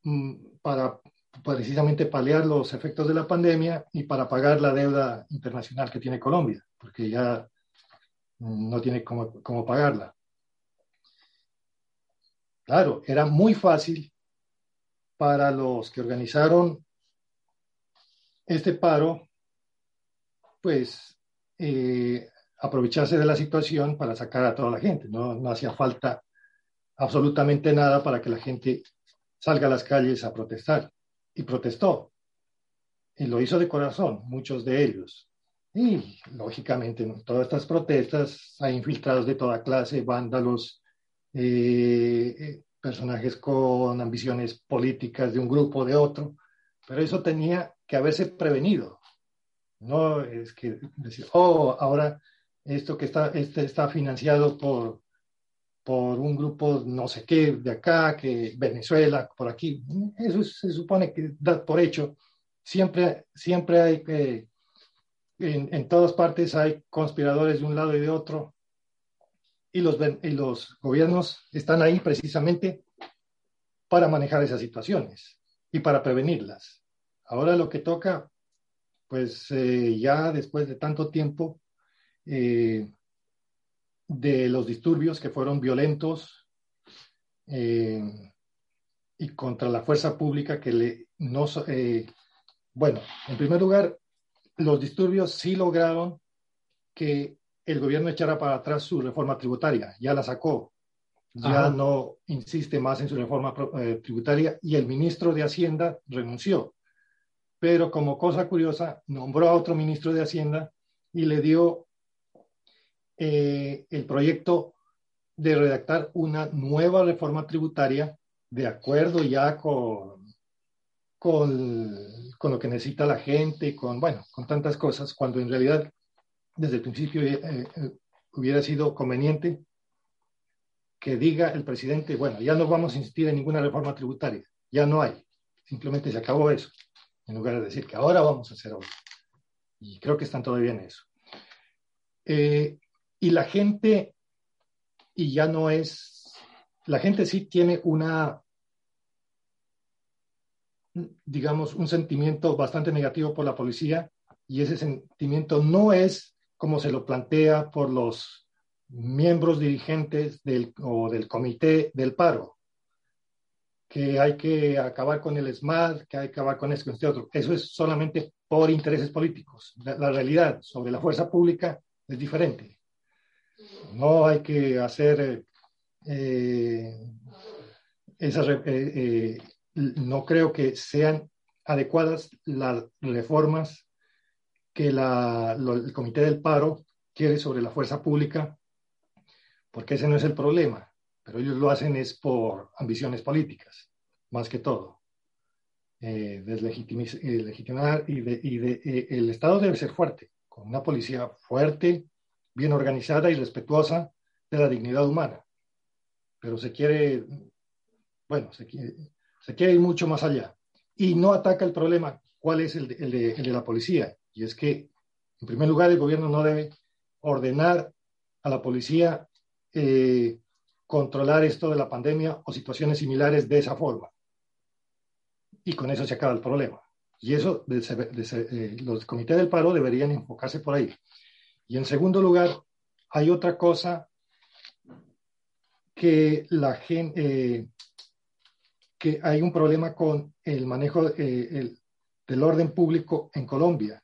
mm, para precisamente paliar los efectos de la pandemia y para pagar la deuda internacional que tiene Colombia, porque ya no tiene cómo, pagarla. Claro, era muy fácil para los que organizaron este paro, pues eh, aprovecharse de la situación para sacar a toda la gente. No hacía falta absolutamente nada para que la gente salga a las calles a protestar y protestó. Y lo hizo de corazón, muchos de ellos. Y lógicamente, en todas estas protestas hay infiltrados de toda clase, vándalos, eh, eh, personajes con ambiciones políticas de un grupo o de otro, pero eso tenía que haberse prevenido. No es que decir, oh, ahora esto que está, este está financiado por, por un grupo no sé qué de acá, que Venezuela, por aquí. Eso se supone que da por hecho. Siempre, siempre hay que, en, en, todas partes hay conspiradores de un lado y de otro. Y los, y los gobiernos están ahí precisamente para manejar esas situaciones y para prevenirlas. Ahora lo que toca, pues eh, ya después de tanto tiempo, eh, de los disturbios que fueron violentos eh, y contra la fuerza pública que le no eh, bueno en primer lugar los disturbios sí lograron que el gobierno echara para atrás su reforma tributaria ya la sacó. Ya no insiste más en su reforma eh, tributaria y el ministro de hacienda renunció. Pero como cosa curiosa, nombró a otro ministro de Hacienda y le dio eh, el proyecto de redactar una nueva reforma tributaria de acuerdo ya con, con, con, lo que necesita la gente, con, bueno, con tantas cosas, cuando en realidad desde el principio eh, eh, hubiera sido conveniente que diga el presidente, bueno, ya no vamos a insistir en ninguna reforma tributaria, ya no hay, simplemente se acabó eso, en lugar de decir que ahora vamos a hacer algo. Y creo que están todavía en eso. Eh, y la gente, y ya no es, la gente sí tiene una, digamos, un sentimiento bastante negativo por la policía, y ese sentimiento no es como se lo plantea por los miembros dirigentes del, o del comité del paro, que hay que acabar con el SMAD, que hay que acabar con esto, este otro. Eso es solamente por intereses políticos. La, realidad sobre la fuerza pública es diferente. No hay que hacer eh, esas, eh, eh, no creo que sean adecuadas las reformas que el Comité del Paro quiere sobre la fuerza pública porque ese no es el problema, pero ellos lo hacen es por ambiciones políticas, más que todo. Eh, deslegitimar eh, y, de, y de, el Estado debe ser fuerte, con una policía fuerte, bien organizada y respetuosa de la dignidad humana. Pero se quiere, bueno, se quiere, se quiere ir mucho más allá y no ataca el problema, cuál es el de, el de, el de la policía. Y es que, en primer lugar, el gobierno no debe ordenar a la policía eh, controlar esto de la pandemia o situaciones similares de esa forma. Y con eso se acaba el problema. Y eso, de, eh, los comités del paro deberían enfocarse por ahí. Y en segundo lugar, hay otra cosa que la gente, eh, que hay un problema con el manejo el, del orden público en Colombia.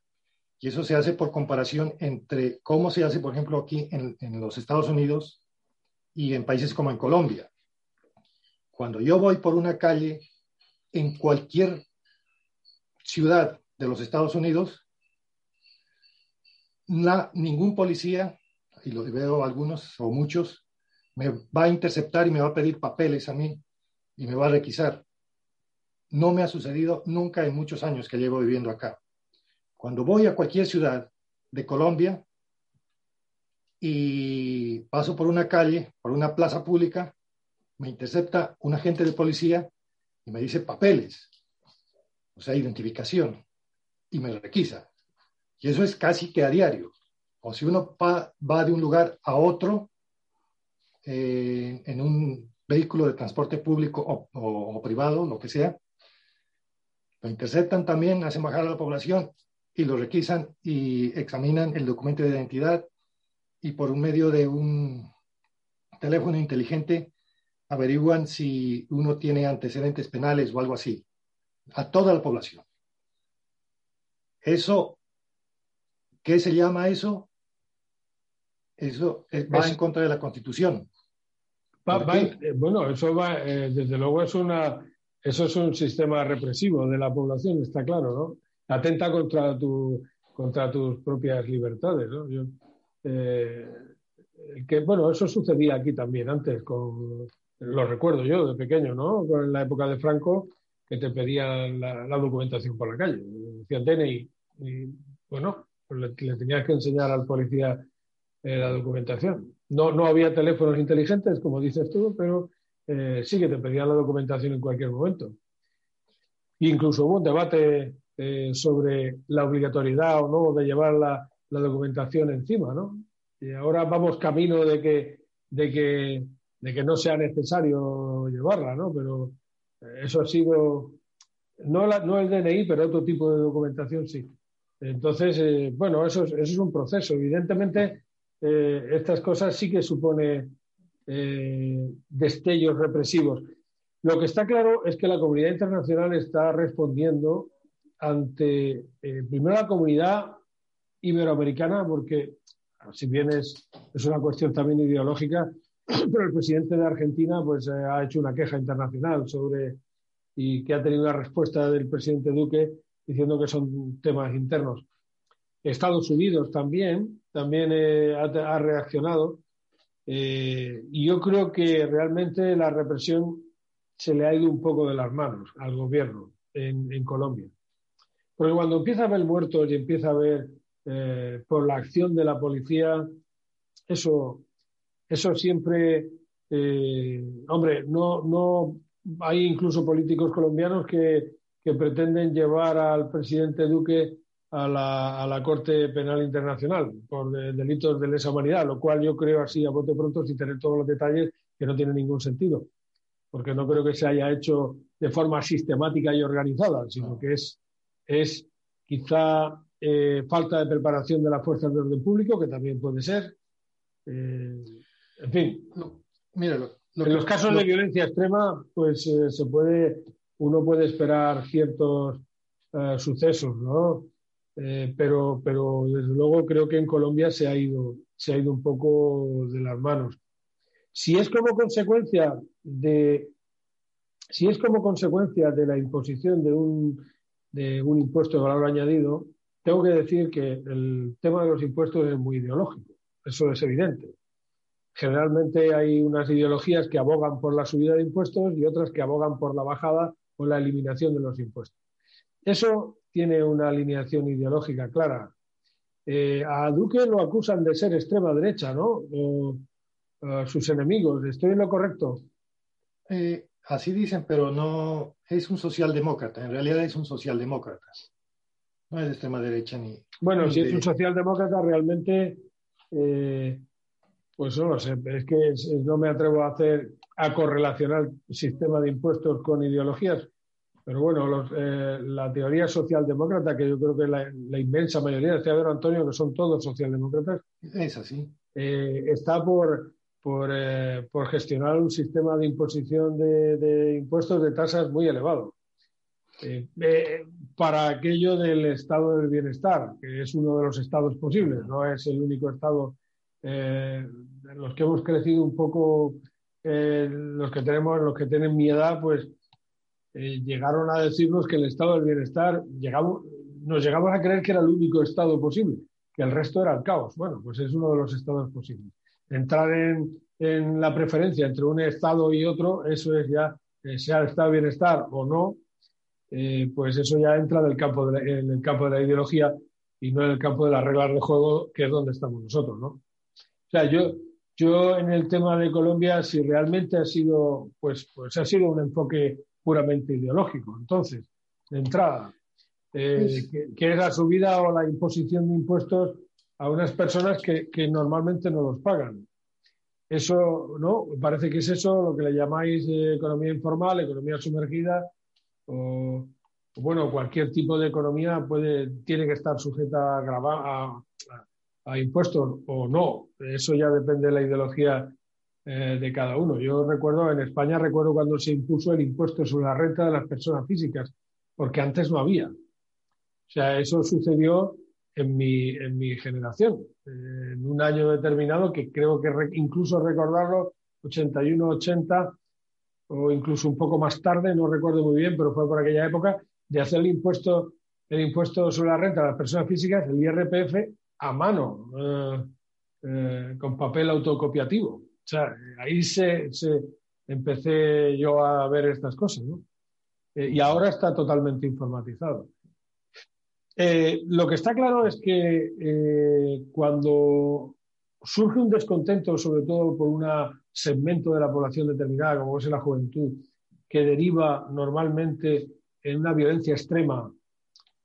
Y eso se hace por comparación entre cómo se hace, por ejemplo, aquí en, en los Estados Unidos y en países como en Colombia. Cuando yo voy por una calle en cualquier ciudad de los Estados Unidos, ningún policía, y lo veo algunos o muchos, me va a interceptar y me va a pedir papeles a mí y me va a requisar. No me ha sucedido nunca en muchos años que llevo viviendo acá. Cuando voy a cualquier ciudad de Colombia, y paso por una calle, por una plaza pública, me intercepta un agente de policía y me dice papeles, o sea, identificación, y me requisa. Y eso es casi que a diario. O si uno va, de un lugar a otro eh, en un vehículo de transporte público o, o, privado, lo que sea, lo interceptan también, hacen bajar a la población y lo requisan y examinan el documento de identidad y por un medio de un teléfono inteligente averiguan si uno tiene antecedentes penales o algo así, a toda la población. Eso, ¿qué se llama eso? Eso eh, va en contra de la Constitución. Eh, bueno, eso va, eh, desde luego es una, eso es un sistema represivo de la población, está claro, ¿no? Atenta contra tu, contra tus propias libertades, ¿no? Yo, eh, que bueno, eso sucedía aquí también antes, con, lo recuerdo yo de pequeño, ¿no? En la época de Franco, que te pedían la, documentación por la calle, decían DNI, y bueno, pues le, tenías que enseñar al policía eh, la documentación. No, no había teléfonos inteligentes, como dices tú, pero eh, sí que te pedían la documentación en cualquier momento. Incluso hubo un debate sobre la obligatoriedad o no de llevar la, la documentación encima, ¿no? Y ahora vamos camino de que, de que, de que no sea necesario llevarla, ¿no? Pero eso ha sido, no, la, no el DNI, pero otro tipo de documentación sí. Entonces, eh, bueno, eso es, eso es un proceso. Evidentemente, eh, estas cosas sí que supone eh, destellos represivos. Lo que está claro es que la comunidad internacional está respondiendo ante, primero, la comunidad iberoamericana, porque si bien es, es una cuestión también ideológica, [CLEARS THROAT] pero el presidente de Argentina pues, eh, ha hecho una queja internacional sobre y que ha tenido una respuesta del presidente Duque diciendo que son temas internos. Estados Unidos también, también eh, ha, reaccionado. Eh, y yo creo que realmente la represión se le ha ido un poco de las manos al gobierno en, Colombia. Porque cuando empieza a haber muertos y empieza a haber eh, por la acción de la policía, eso, eso siempre, hombre, no, no hay incluso políticos colombianos que, que pretenden llevar al presidente Duque a la, a la, Corte Penal Internacional por delitos de lesa humanidad, lo cual yo creo así a bote pronto, sin tener todos los detalles, que no tiene ningún sentido, porque no creo que se haya hecho de forma sistemática y organizada, sino que es, es quizá eh, falta de preparación de las fuerzas de orden público, que también puede ser. Eh, en fin, míralo. en los casos de violencia extrema, pues eh, se puede, uno puede esperar ciertos sucesos, ¿no? Eh, pero, pero desde luego creo que en Colombia se ha ido, se ha ido un poco de las manos. Si es como consecuencia de, si es como consecuencia de la imposición de un, de un impuesto de valor añadido, tengo que decir que el tema de los impuestos es muy ideológico. Eso es evidente. Generalmente hay unas ideologías que abogan por la subida de impuestos y otras que abogan por la bajada o la eliminación de los impuestos. Eso tiene una alineación ideológica clara. Eh, a Duque lo acusan de ser extrema derecha, ¿no? sus enemigos. ¿Estoy en lo correcto? Eh, así dicen, pero no es un socialdemócrata. En realidad es un socialdemócrata. No es de extrema derecha ni. Bueno, si es un socialdemócrata, realmente, eh, pues no lo sé. Es que no me atrevo a hacer a correlacionar el sistema de impuestos con ideologías. Pero bueno, eh, la teoría socialdemócrata, que yo creo que la, la inmensa mayoría, decía ver Antonio, que son todos socialdemócratas, es así. Eh, está por, por, eh, por, gestionar un sistema de imposición de, de impuestos de tasas muy elevado. para aquello del estado del bienestar, que es uno de los estados posibles, no es el único estado en los que hemos crecido un poco, los que tenemos, los que tienen mi edad, pues eh, llegaron a decirnos que el estado del bienestar, llegamos, nos llegamos a creer que era el único estado posible, que el resto era el caos. Bueno, pues es uno de los estados posibles. Entrar en, en la preferencia entre un estado y otro, eso es ya, eh, sea el estado de bienestar o no, eh, pues eso ya entra del campo de en el campo de la ideología y no en el campo de las reglas de juego, que es donde estamos nosotros, ¿no? O sea, yo, yo en el tema de Colombia, si realmente ha sido, pues, pues ha sido un enfoque puramente ideológico. Entonces, de entrada, eh, que, es la subida o la imposición de impuestos a unas personas que, normalmente no los pagan. Eso, ¿no? Parece que es eso lo que le llamáis eh, economía informal, economía sumergida, o, bueno, cualquier tipo de economía puede, tiene que estar sujeta a, a impuestos o no. Eso ya depende de la ideología eh, de cada uno. Yo recuerdo, en España recuerdo cuando se impuso el impuesto sobre la renta de las personas físicas, porque antes no había. O sea, eso sucedió en mi, en mi generación, eh, en un año determinado que creo que incluso recordarlo, 81, 80 o incluso un poco más tarde, no recuerdo muy bien, pero fue por aquella época, de hacer el impuesto, el impuesto sobre la renta de las personas físicas, el IRPF, a mano, eh, con papel autocopiativo. O sea, ahí se, empecé yo a ver estas cosas. Eh, y ahora está totalmente informatizado. Eh, lo que está claro es que eh, cuando surge un descontento, sobre todo por un segmento de la población determinada, como es la juventud, que deriva normalmente en una violencia extrema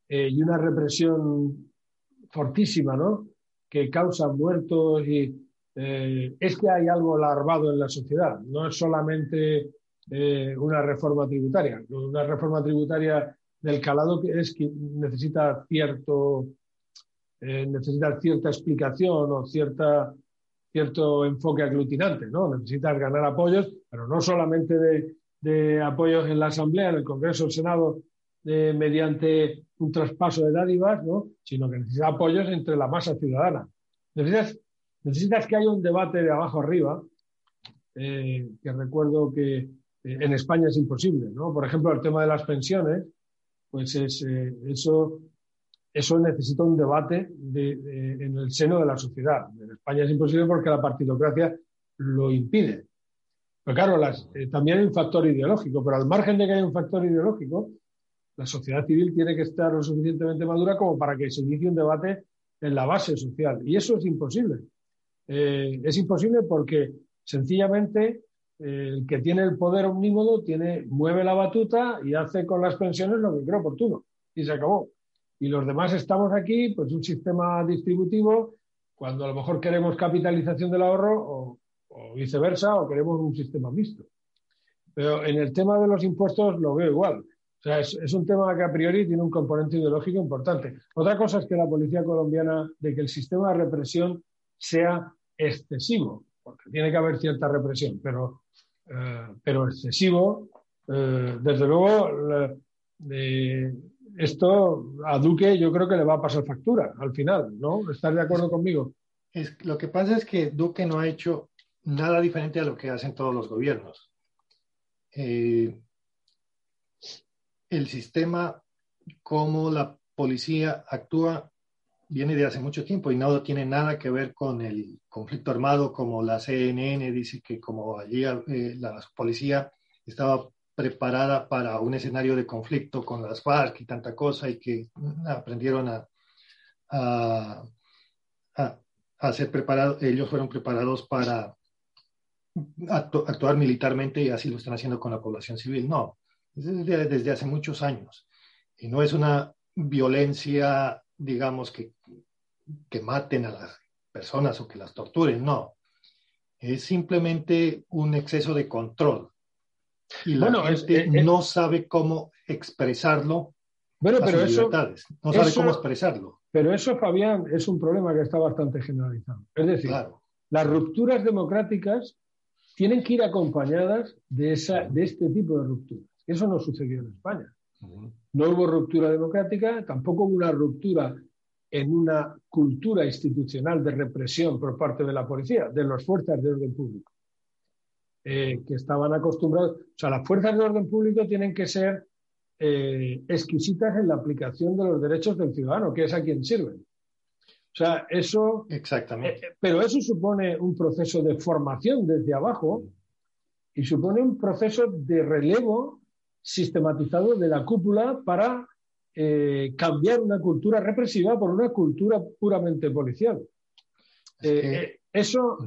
y una represión fortísima, ¿no? Que causa muertos y, eh, es que hay algo larvado en la sociedad, no es solamente eh, una reforma tributaria. Una reforma tributaria del calado que es que necesita cierto eh, cierta explicación o cierta, cierto enfoque aglutinante, ¿no? Necesitas ganar apoyos, pero no solamente de, apoyos en la Asamblea, en el Congreso, el Senado, mediante un traspaso de dádivas, ¿no? Sino que necesitas apoyos entre la masa ciudadana. Necesitas que haya un debate de abajo arriba, eh, que recuerdo que eh, en España es imposible, ¿no? Por ejemplo, el tema de las pensiones. pues es, eh, eso, eso necesita un debate en el seno de la sociedad. En España es imposible porque la partidocracia lo impide. Pero claro, también hay un factor ideológico, pero al margen de que haya un factor ideológico, la sociedad civil tiene que estar lo suficientemente madura como para que se inicie un debate en la base social. Y eso es imposible. Eh, es imposible porque sencillamente eh, el que tiene el poder omnímodo tiene, mueve la batuta y hace con las pensiones lo que cree oportuno. Y se acabó. Y los demás estamos aquí, pues un sistema distributivo, cuando a lo mejor queremos capitalización del ahorro o, o viceversa, o queremos un sistema mixto. Pero en el tema de los impuestos lo veo igual. O sea, es, es, un tema que a priori tiene un componente ideológico importante. Otra cosa es que la policía colombiana, de que el sistema de represión sea excesivo, porque tiene que haber cierta represión, pero, eh, pero excesivo, eh, desde luego, esto a Duque yo creo que le va a pasar factura al final, ¿no? ¿Estás de acuerdo conmigo? Es, lo que pasa es que Duque no ha hecho nada diferente a lo que hacen todos los gobiernos. Eh, el sistema, como la policía actúa, viene de hace mucho tiempo y no tiene nada que ver con el conflicto armado, como la CNN dice que como allí eh, la policía estaba preparada para un escenario de conflicto con las FARC y tanta cosa y que aprendieron a, a, a, ser preparados, ellos fueron preparados para actuar militarmente y así lo están haciendo con la población civil. No, desde, desde hace muchos años. Y no es una violencia, digamos, que, que maten a las personas o que las torturen, no. Es simplemente un exceso de control. Y la gente eh, eh, no sabe cómo expresarlo. Bueno, pero eso, no sabe cómo expresarlo. Pero eso, Fabián, es un problema que está bastante generalizado. Es decir, las rupturas democráticas tienen que ir acompañadas de, esa, de este tipo de rupturas. Eso no sucedió en España. No hubo ruptura democrática, tampoco hubo una ruptura en una cultura institucional de represión por parte de la policía, de las fuerzas de orden público, eh, que estaban acostumbrados. O sea, las fuerzas de orden público tienen que ser eh, exquisitas en la aplicación de los derechos del ciudadano, que es a quien sirven. O sea, eso. Exactamente. Eh, pero eso supone un proceso de formación desde abajo y supone un proceso de relevo sistematizado de la cúpula para eh, cambiar una cultura represiva por una cultura puramente policial. Eh, eh, eso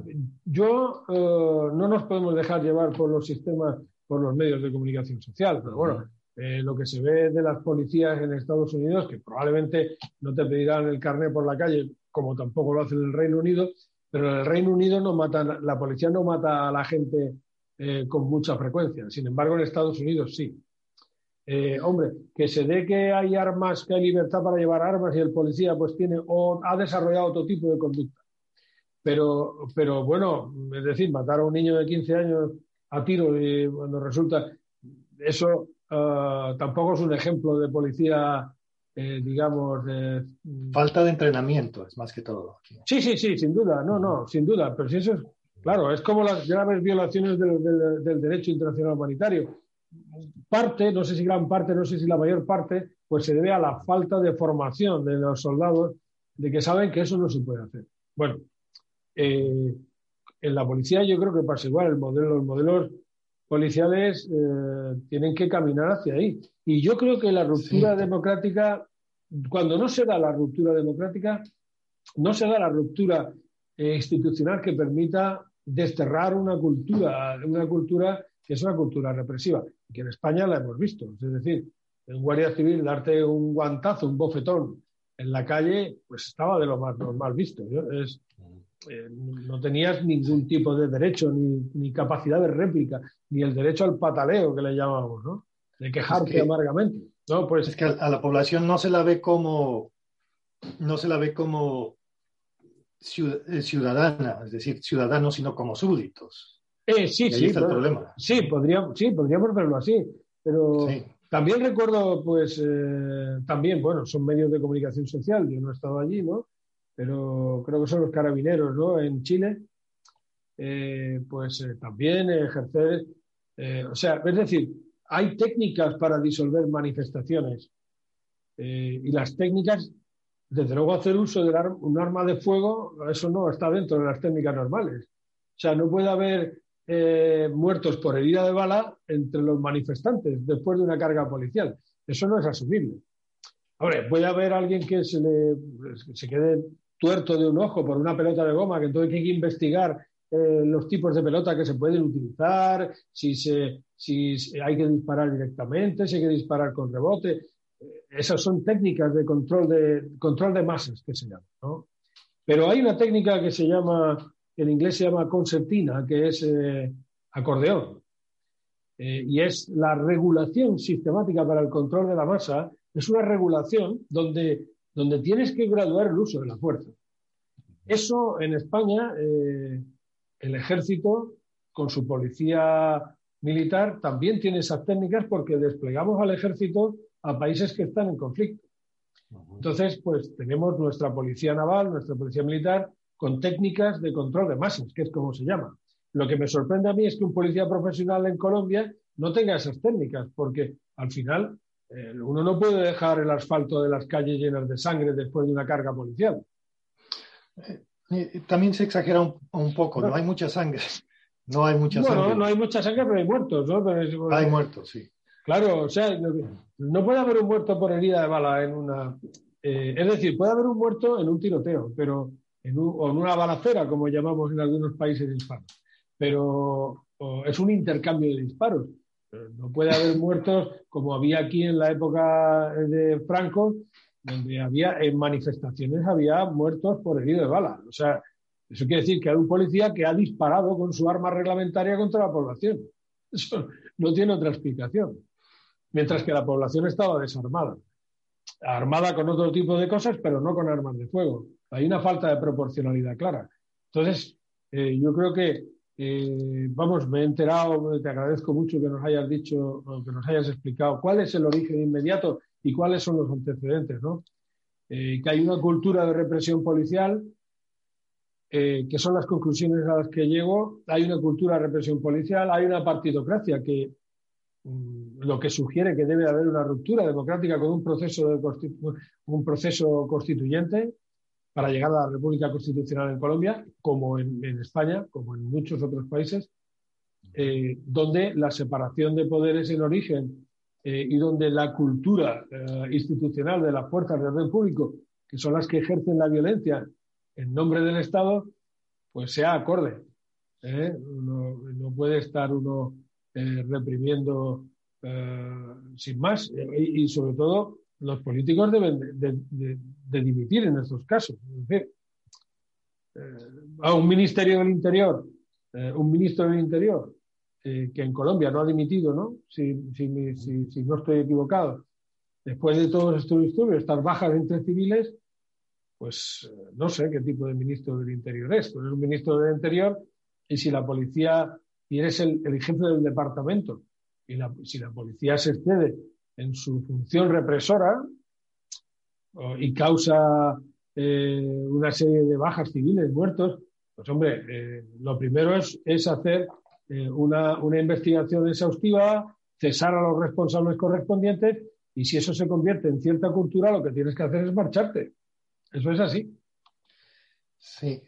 yo no nos podemos dejar llevar por los sistemas, por los medios de comunicación social, pero bueno, lo que se ve de las policías en Estados Unidos, que probablemente no te pedirán el carnet por la calle, como tampoco lo hace en el Reino Unido, pero en el Reino Unido no matan, la policía no mata a la gente con mucha frecuencia. Sin embargo, en Estados Unidos sí. Eh, hombre, que se dé que hay armas, que hay libertad para llevar armas y el policía pues tiene o ha desarrollado otro tipo de conducta. Pero, pero bueno, es decir, matar a un niño de 15 años a tiro y cuando resulta, eso ah, tampoco es un ejemplo de policía, eh, digamos... Falta de entrenamiento, es más que todo. Sí, sí, sí, sin duda, no, no, sin duda, pero si eso es, claro, es como las graves violaciones del derecho internacional humanitario parte, no sé si gran parte, no sé si la mayor parte, pues se debe a la falta de formación de los soldados, de que saben que eso no se puede hacer. Bueno, eh, en la policía yo creo que pasa igual, el modelo, los modelos policiales eh, tienen que caminar hacia ahí. Y yo creo que la ruptura democrática, cuando no se da la ruptura democrática, no se da la ruptura eh, institucional que permita desterrar una cultura, una cultura que es una cultura represiva que en España la hemos visto. Es decir, en Guardia Civil darte un guantazo, un bofetón en la calle, pues estaba de lo más normal visto. Es, eh, no tenías ningún tipo de derecho, ni, capacidad de réplica, ni el derecho al pataleo que le llamamos, ¿no? De quejarte amargamente. No, pues es que a la población no se la ve como no se la ve como ciudadana, es decir, ciudadanos, sino como súbditos. Eh, sí, sí, sí, podríamos, sí, podríamos verlo así, pero también recuerdo, pues, eh, también, bueno, son medios de comunicación social, yo no he estado allí, ¿no? Pero creo que son los carabineros, ¿no? En Chile, eh, pues también ejercer, o sea, es decir, hay técnicas para disolver manifestaciones y las técnicas, desde luego hacer uso de un arma de fuego, eso no está dentro de las técnicas normales. O sea, no puede haber muertos por herida de bala entre los manifestantes después de una carga policial. Eso no es asumible. Ahora, puede haber alguien que se, le, se quede tuerto de un ojo por una pelota de goma, que entonces hay que investigar eh, los tipos de pelota que se pueden utilizar, si, se, si hay que disparar directamente, si hay que disparar con rebote. Eh, esas son técnicas de control de, control de masas que se llaman. ¿no? Pero hay una técnica que se llama, en inglés se llama concertina, que es eh, acordeón. y es la regulación sistemática para el control de la masa es una regulación donde, donde tienes que graduar el uso de la fuerza. Eso en España, eh, el ejército con su policía militar también tiene esas técnicas porque desplegamos al ejército a países que están en conflicto. Entonces, pues tenemos nuestra policía naval, nuestra policía militar, con técnicas de control de masas, que es como se llama. Lo que me sorprende a mí es que un policía profesional en Colombia no tenga esas técnicas, porque al final eh, uno no puede dejar el asfalto de las calles llenas de sangre después de una carga policial. Eh, eh, también se exagera un, poco, no. hay mucha sangre. No hay mucha bueno, sangre. No hay mucha sangre, pero hay muertos, ¿no? hay muertos, sí. Claro, o sea, no puede haber un muerto por herida de bala en una. es decir, puede haber un muerto en un tiroteo, pero en o en una balacera, como llamamos en algunos países hispanos. Pero es un intercambio de disparos. No puede haber muertos como había aquí en la época de Franco, donde había en manifestaciones había muertos por herido de bala. O sea, eso quiere decir que hay un policía que ha disparado con su arma reglamentaria contra la población. Eso no tiene otra explicación. Mientras que la población estaba desarmada. Armada con otro tipo de cosas, pero no con armas de fuego. Hay una falta de proporcionalidad clara. Entonces, eh, yo creo que eh, vamos, me he enterado, te agradezco mucho que nos hayas dicho, que nos hayas explicado cuál es el origen inmediato y cuáles son los antecedentes, ¿no? Eh, que hay una cultura de represión policial, que son las conclusiones a las que llego. Hay una cultura de represión policial, hay una partidocracia que lo que sugiere que debe haber una ruptura democrática con un proceso, un proceso constituyente para llegar a la República Constitucional en Colombia, como en, España, como en muchos otros países, eh, donde la separación de poderes en origen eh, y donde la cultura eh, institucional de las fuerzas de orden público, que son las que ejercen la violencia en nombre del Estado, pues sea acorde. no puede estar uno reprimiendo sin más y, sobre todo los políticos deben de, dimitir en estos casos. Eh, a un ministerio del Interior, eh, un ministro del Interior, eh, que en Colombia no ha dimitido, ¿no? Si, no estoy equivocado, después de todos estos disturbios, estas bajas entre civiles, pues no sé qué tipo de ministro del Interior es. Pues es un ministro del Interior y si la policía, y eres el, jefe del departamento, y si la policía se excede en su función represora y causa eh, una serie de bajas civiles, muertos, pues hombre, eh, lo primero es, es hacer eh, una, una, investigación exhaustiva, cesar a los responsables correspondientes y si eso se convierte en cierta cultura, lo que tienes que hacer es marcharte. Eso es así. Sí,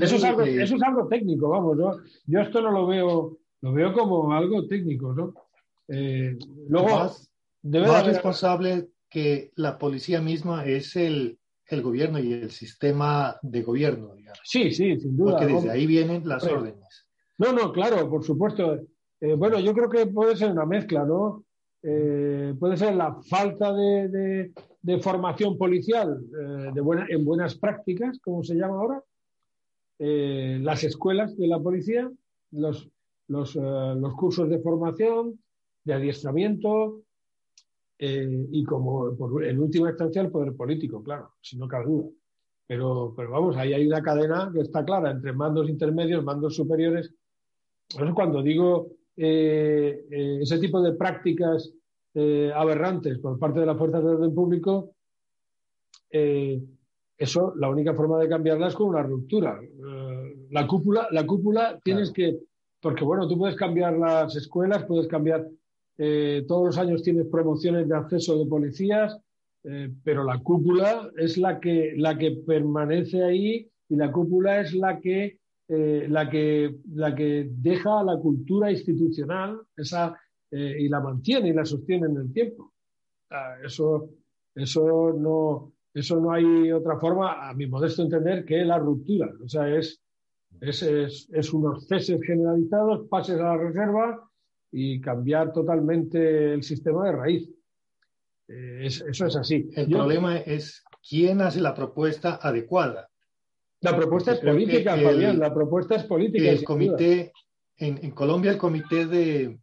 eso, es algo, eso es algo técnico, vamos, yo, yo esto no lo veo, lo veo como algo técnico, ¿no? luego, Debe más responsable que la policía misma es el, el, gobierno y el sistema de gobierno, digamos. Sí, sí, sin duda. Porque desde ahí vienen las órdenes. No, no, claro, por supuesto. Eh, bueno, yo creo que puede ser una mezcla, ¿no? Eh, puede ser la falta de, de, formación policial eh, de buena, en buenas prácticas, como se llama ahora, las escuelas de la policía, los, los, los cursos de formación, de adiestramiento, eh, y como por, en última instancia el poder político, claro, si no cabe duda. Pero, pero vamos, ahí hay una cadena que está clara entre mandos intermedios, mandos superiores. Por cuando digo eh, eh, ese tipo de prácticas aberrantes por parte de las fuerzas de orden público, eso, la única forma de cambiarla es con una ruptura. la cúpula, la cúpula tienes que, porque bueno, tú puedes cambiar las escuelas, puedes cambiar eh, todos los años tienes promociones de acceso de policías, eh, pero la cúpula es la que, la que permanece ahí y la cúpula es la que, eh, la que, la que deja la cultura institucional esa, eh, y la mantiene y la sostiene en el tiempo. Ah, eso, eso, no, eso no hay otra forma, a mi modesto entender, que la ruptura. O sea, es, es, es, es unos ceses generalizados, pases a la reserva y cambiar totalmente el sistema de raíz. Eh, eso es así. El problema es quién hace la propuesta adecuada. La propuesta es política, Fabián, la propuesta es política. El comité, en, en, Colombia el comité de,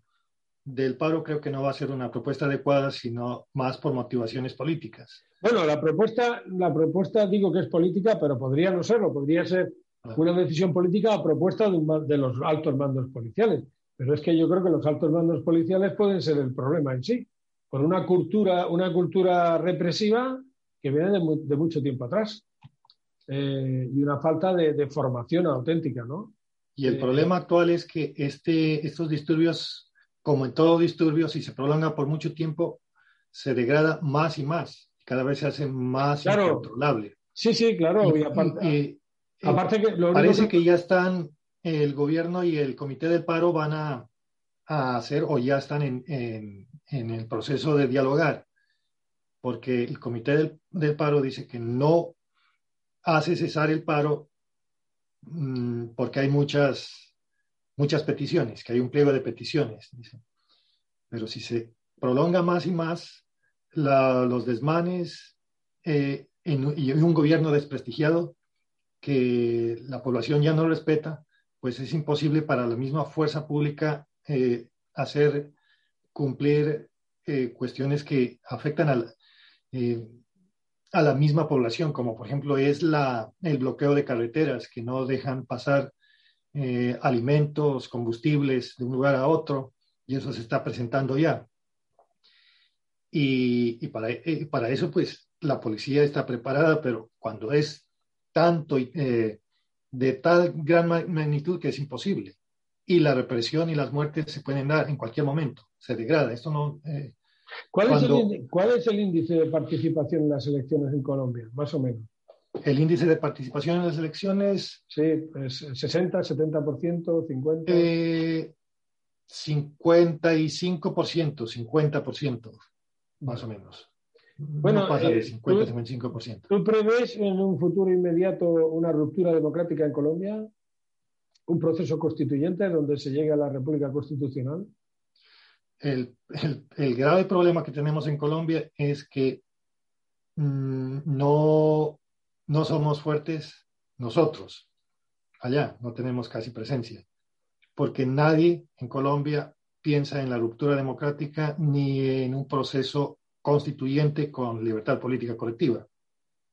del paro creo que no va a ser una propuesta adecuada, sino más por motivaciones políticas. Bueno, la propuesta, la propuesta digo que es política, pero podría no serlo, podría ser una decisión política a propuesta de, de los altos mandos policiales. Pero es que yo creo que los altos mandos policiales pueden ser el problema en sí con una cultura, una cultura represiva que viene de, mucho tiempo atrás eh, y una falta de, formación auténtica, ¿no? Y el eh, problema actual es que este, estos disturbios, como en todo disturbio, si se prolonga por mucho tiempo, se degrada más y más, cada vez se hace más claro, incontrolable. Sí, sí, claro. Y, aparte, aparte que parece que... ya están el gobierno y el comité del paro van a, a hacer o ya están en, en el proceso de dialogar, porque el comité del, paro dice que no hace cesar el paro mm, porque hay muchas, muchas peticiones, que hay un pliego de peticiones. Pero si se prolonga más y más los desmanes eh, y un gobierno desprestigiado que la población ya no respeta, pues es imposible para la misma fuerza pública eh, hacer cumplir eh, cuestiones que afectan a la, eh, a la misma población, como por ejemplo es la, el bloqueo de carreteras, que no dejan pasar eh, alimentos, combustibles de un lugar a otro, y eso se está presentando ya. Y, para, para, eso, pues, la policía está preparada, pero cuando es tanto de tal gran magnitud que es imposible y la represión y las muertes se pueden dar en cualquier momento. Se degrada. Esto no. Eh, ¿Cuál, es el, ¿Cuál, es el, índice de participación en las elecciones en Colombia, más o menos? El índice de participación en las elecciones. Sí, es 60, 70%, 50%. Eh, 55%, 50%, más o menos. Bueno, no pasa de 50, eh, 55%. ¿Tú prevés en un futuro inmediato una ruptura democrática en Colombia? un proceso constituyente donde se llegue a la República Constitucional? El, grave problema que tenemos en Colombia es que mm, no, no somos fuertes nosotros. Allá no tenemos casi presencia, porque nadie en Colombia piensa en la ruptura democrática ni en un proceso constituyente con libertad política colectiva.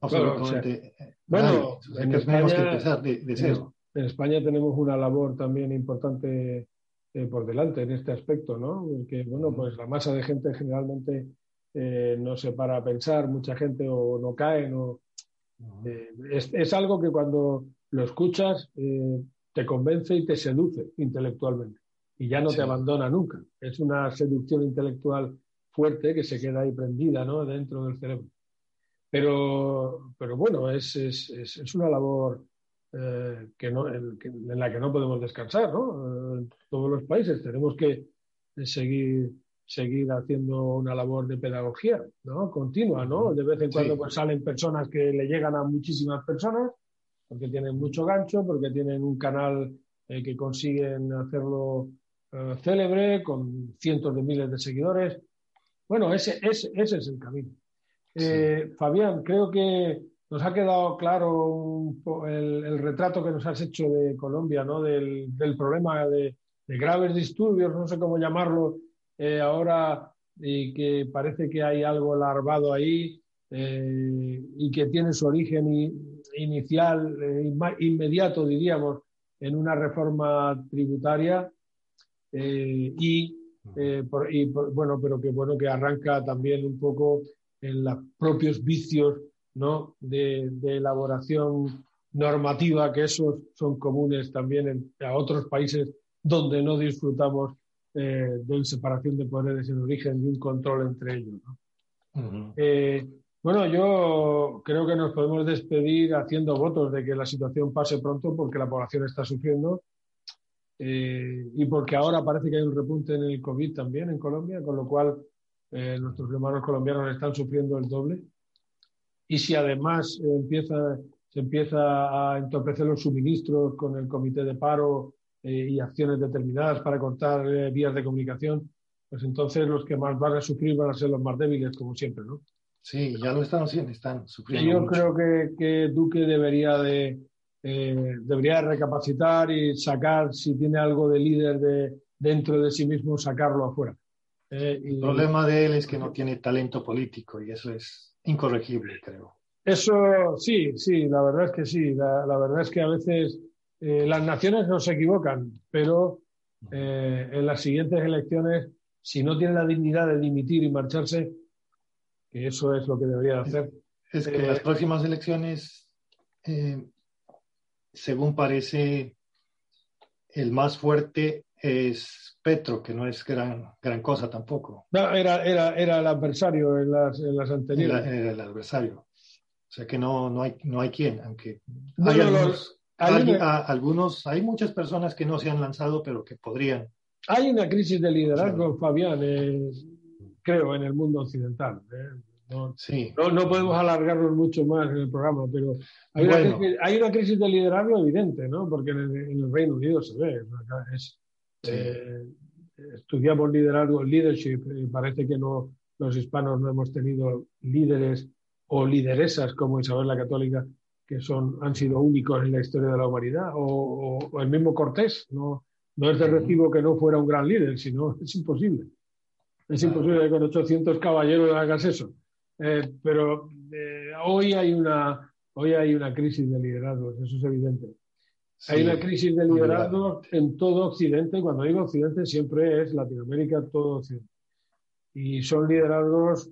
Absolutamente. Bueno, tenemos que empezar de, de cero en España tenemos una labor también importante eh, por delante en este aspecto, ¿no? Porque, bueno, pues la masa de gente generalmente eh, no se para a pensar, mucha gente o no Eh, es, algo que cuando lo escuchas te convence y te seduce intelectualmente y ya no te abandona nunca. Es una seducción intelectual fuerte que se queda ahí prendida, ¿no? Dentro del cerebro. Pero, pero bueno, es, es, es una labor eh, que no, en, la que no podemos descansar, ¿no? En todos los países tenemos que seguir seguir haciendo una labor de pedagogía, ¿no? Continua, ¿no? De vez en cuando pues, salen personas que le llegan a muchísimas personas porque tienen mucho gancho, porque tienen un canal eh, que consiguen hacerlo eh, célebre con cientos de miles de seguidores. Bueno, ese, ese, ese es el camino. Fabián, creo que nos ha quedado claro el, retrato que nos has hecho de Colombia, ¿no? del, problema de, graves disturbios, no sé cómo llamarlo eh, ahora, y que parece que hay algo larvado ahí eh, y que tiene su origen inicial, eh, inmediato, diríamos, en una reforma tributaria y, bueno, pero que bueno que arranca también un poco en los propios vicios ¿no? de, elaboración normativa, que esos son comunes también en, a otros países donde no disfrutamos eh, de separación de poderes en origen y un control entre ellos. Eh, Bueno, yo creo que nos podemos despedir haciendo votos de que la situación pase pronto porque la población está sufriendo eh, y porque ahora parece que hay un repunte en el COVID también en Colombia, con lo cual eh, nuestros hermanos colombianos están sufriendo el doble. Y si además empieza, se empieza a entorpecer los suministros con el comité de paro eh, y acciones determinadas para cortar vías de comunicación, pues entonces los que más van a sufrir van a ser los más débiles, como siempre, ¿no? Sí, ya lo están haciendo, están sufriendo. Yo creo que, que, Duque debería de eh, debería recapacitar y sacar, si tiene algo de líder de, dentro de sí mismo, sacarlo afuera. Eh, y... El problema de él es que no tiene talento político y eso es incorregible, creo. Eso sí, sí, la verdad es que sí. La, la verdad es que a veces eh, las naciones no se equivocan, pero eh, en las siguientes elecciones, si no tiene la dignidad de dimitir y marcharse, que eso es lo que debería hacer. Es, que las próximas elecciones según parece, el más fuerte es Petro, que no es gran, gran cosa tampoco. No, era, era, era el adversario en las, en las anteriores. Era, el adversario. O sea que no, no, hay, no hay quien, aunque hay, algunos, hay, algunos, hay muchas personas que no se han lanzado, pero que podrían. Hay una crisis de liderazgo, Fabián, eh, creo, en el mundo occidental. Eh. No, sí. no, podemos alargarnos mucho más en el programa, pero hay, una, crisis, hay una, crisis, de liderazgo evidente, ¿no? Porque en el, Reino Unido se ve. Eh, estudiamos liderazgo, leadership, y parece que no, los hispanos no hemos tenido líderes o lideresas como Isabel la Católica que son, han sido únicos en la historia de la humanidad, o, o el mismo Cortés, no, no es de recibo que no fuera un gran líder, sino [LAUGHS] es imposible. Es imposible que con 800 caballeros hagas eso. Eh, pero eh, hoy, hay una, hoy hay una crisis de liderazgo, eso es evidente. hay una crisis de liderazgo en todo Occidente. Cuando digo Occidente, siempre es Latinoamérica, todo Occidente. Y son liderazgos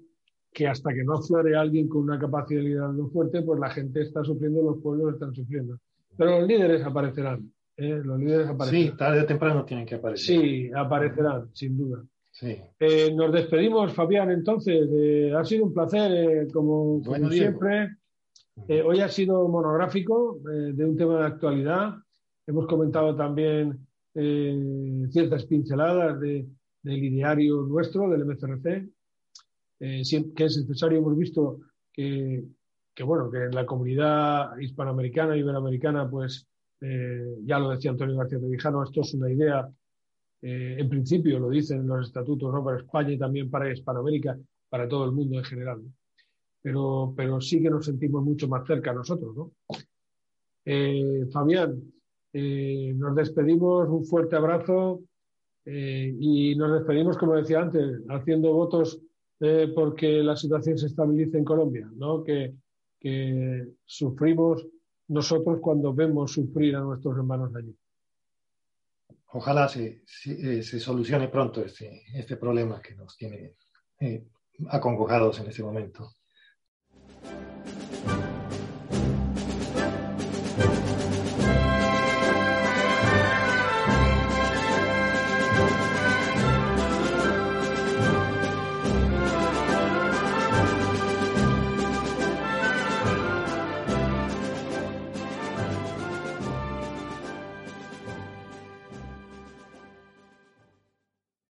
que hasta que no aflore alguien con una capacidad de liderazgo fuerte, pues la gente está sufriendo, los pueblos están sufriendo. Pero los líderes aparecerán. ¿eh? Los líderes aparecerán. Sí, tarde o temprano tienen que aparecer. Sí, aparecerán, sin duda. Eh, nos despedimos, Fabián, entonces. Eh, ha sido un placer, eh, como, siempre. hoy ha sido monográfico de un tema de actualidad. Hemos comentado también ciertas pinceladas de, del ideario nuestro, del MCRC, que es necesario. Hemos visto que, bueno, que en la comunidad hispanoamericana iberoamericana, pues ya lo decía Antonio García Revijano, esto es una idea eh, en principio lo dicen los estatutos, ¿no? Para España y también para Hispanoamérica, para todo el mundo en general. Pero, pero sí que nos sentimos mucho más cerca nosotros, ¿no? Eh, Fabián, eh, nos despedimos, un fuerte abrazo y nos despedimos, como decía antes, haciendo votos porque la situación se estabilice en Colombia, ¿no? Que, que sufrimos nosotros cuando vemos sufrir a nuestros hermanos allí ojalá se, se, se, solucione pronto este, este problema que nos tiene eh, acongojados en este momento.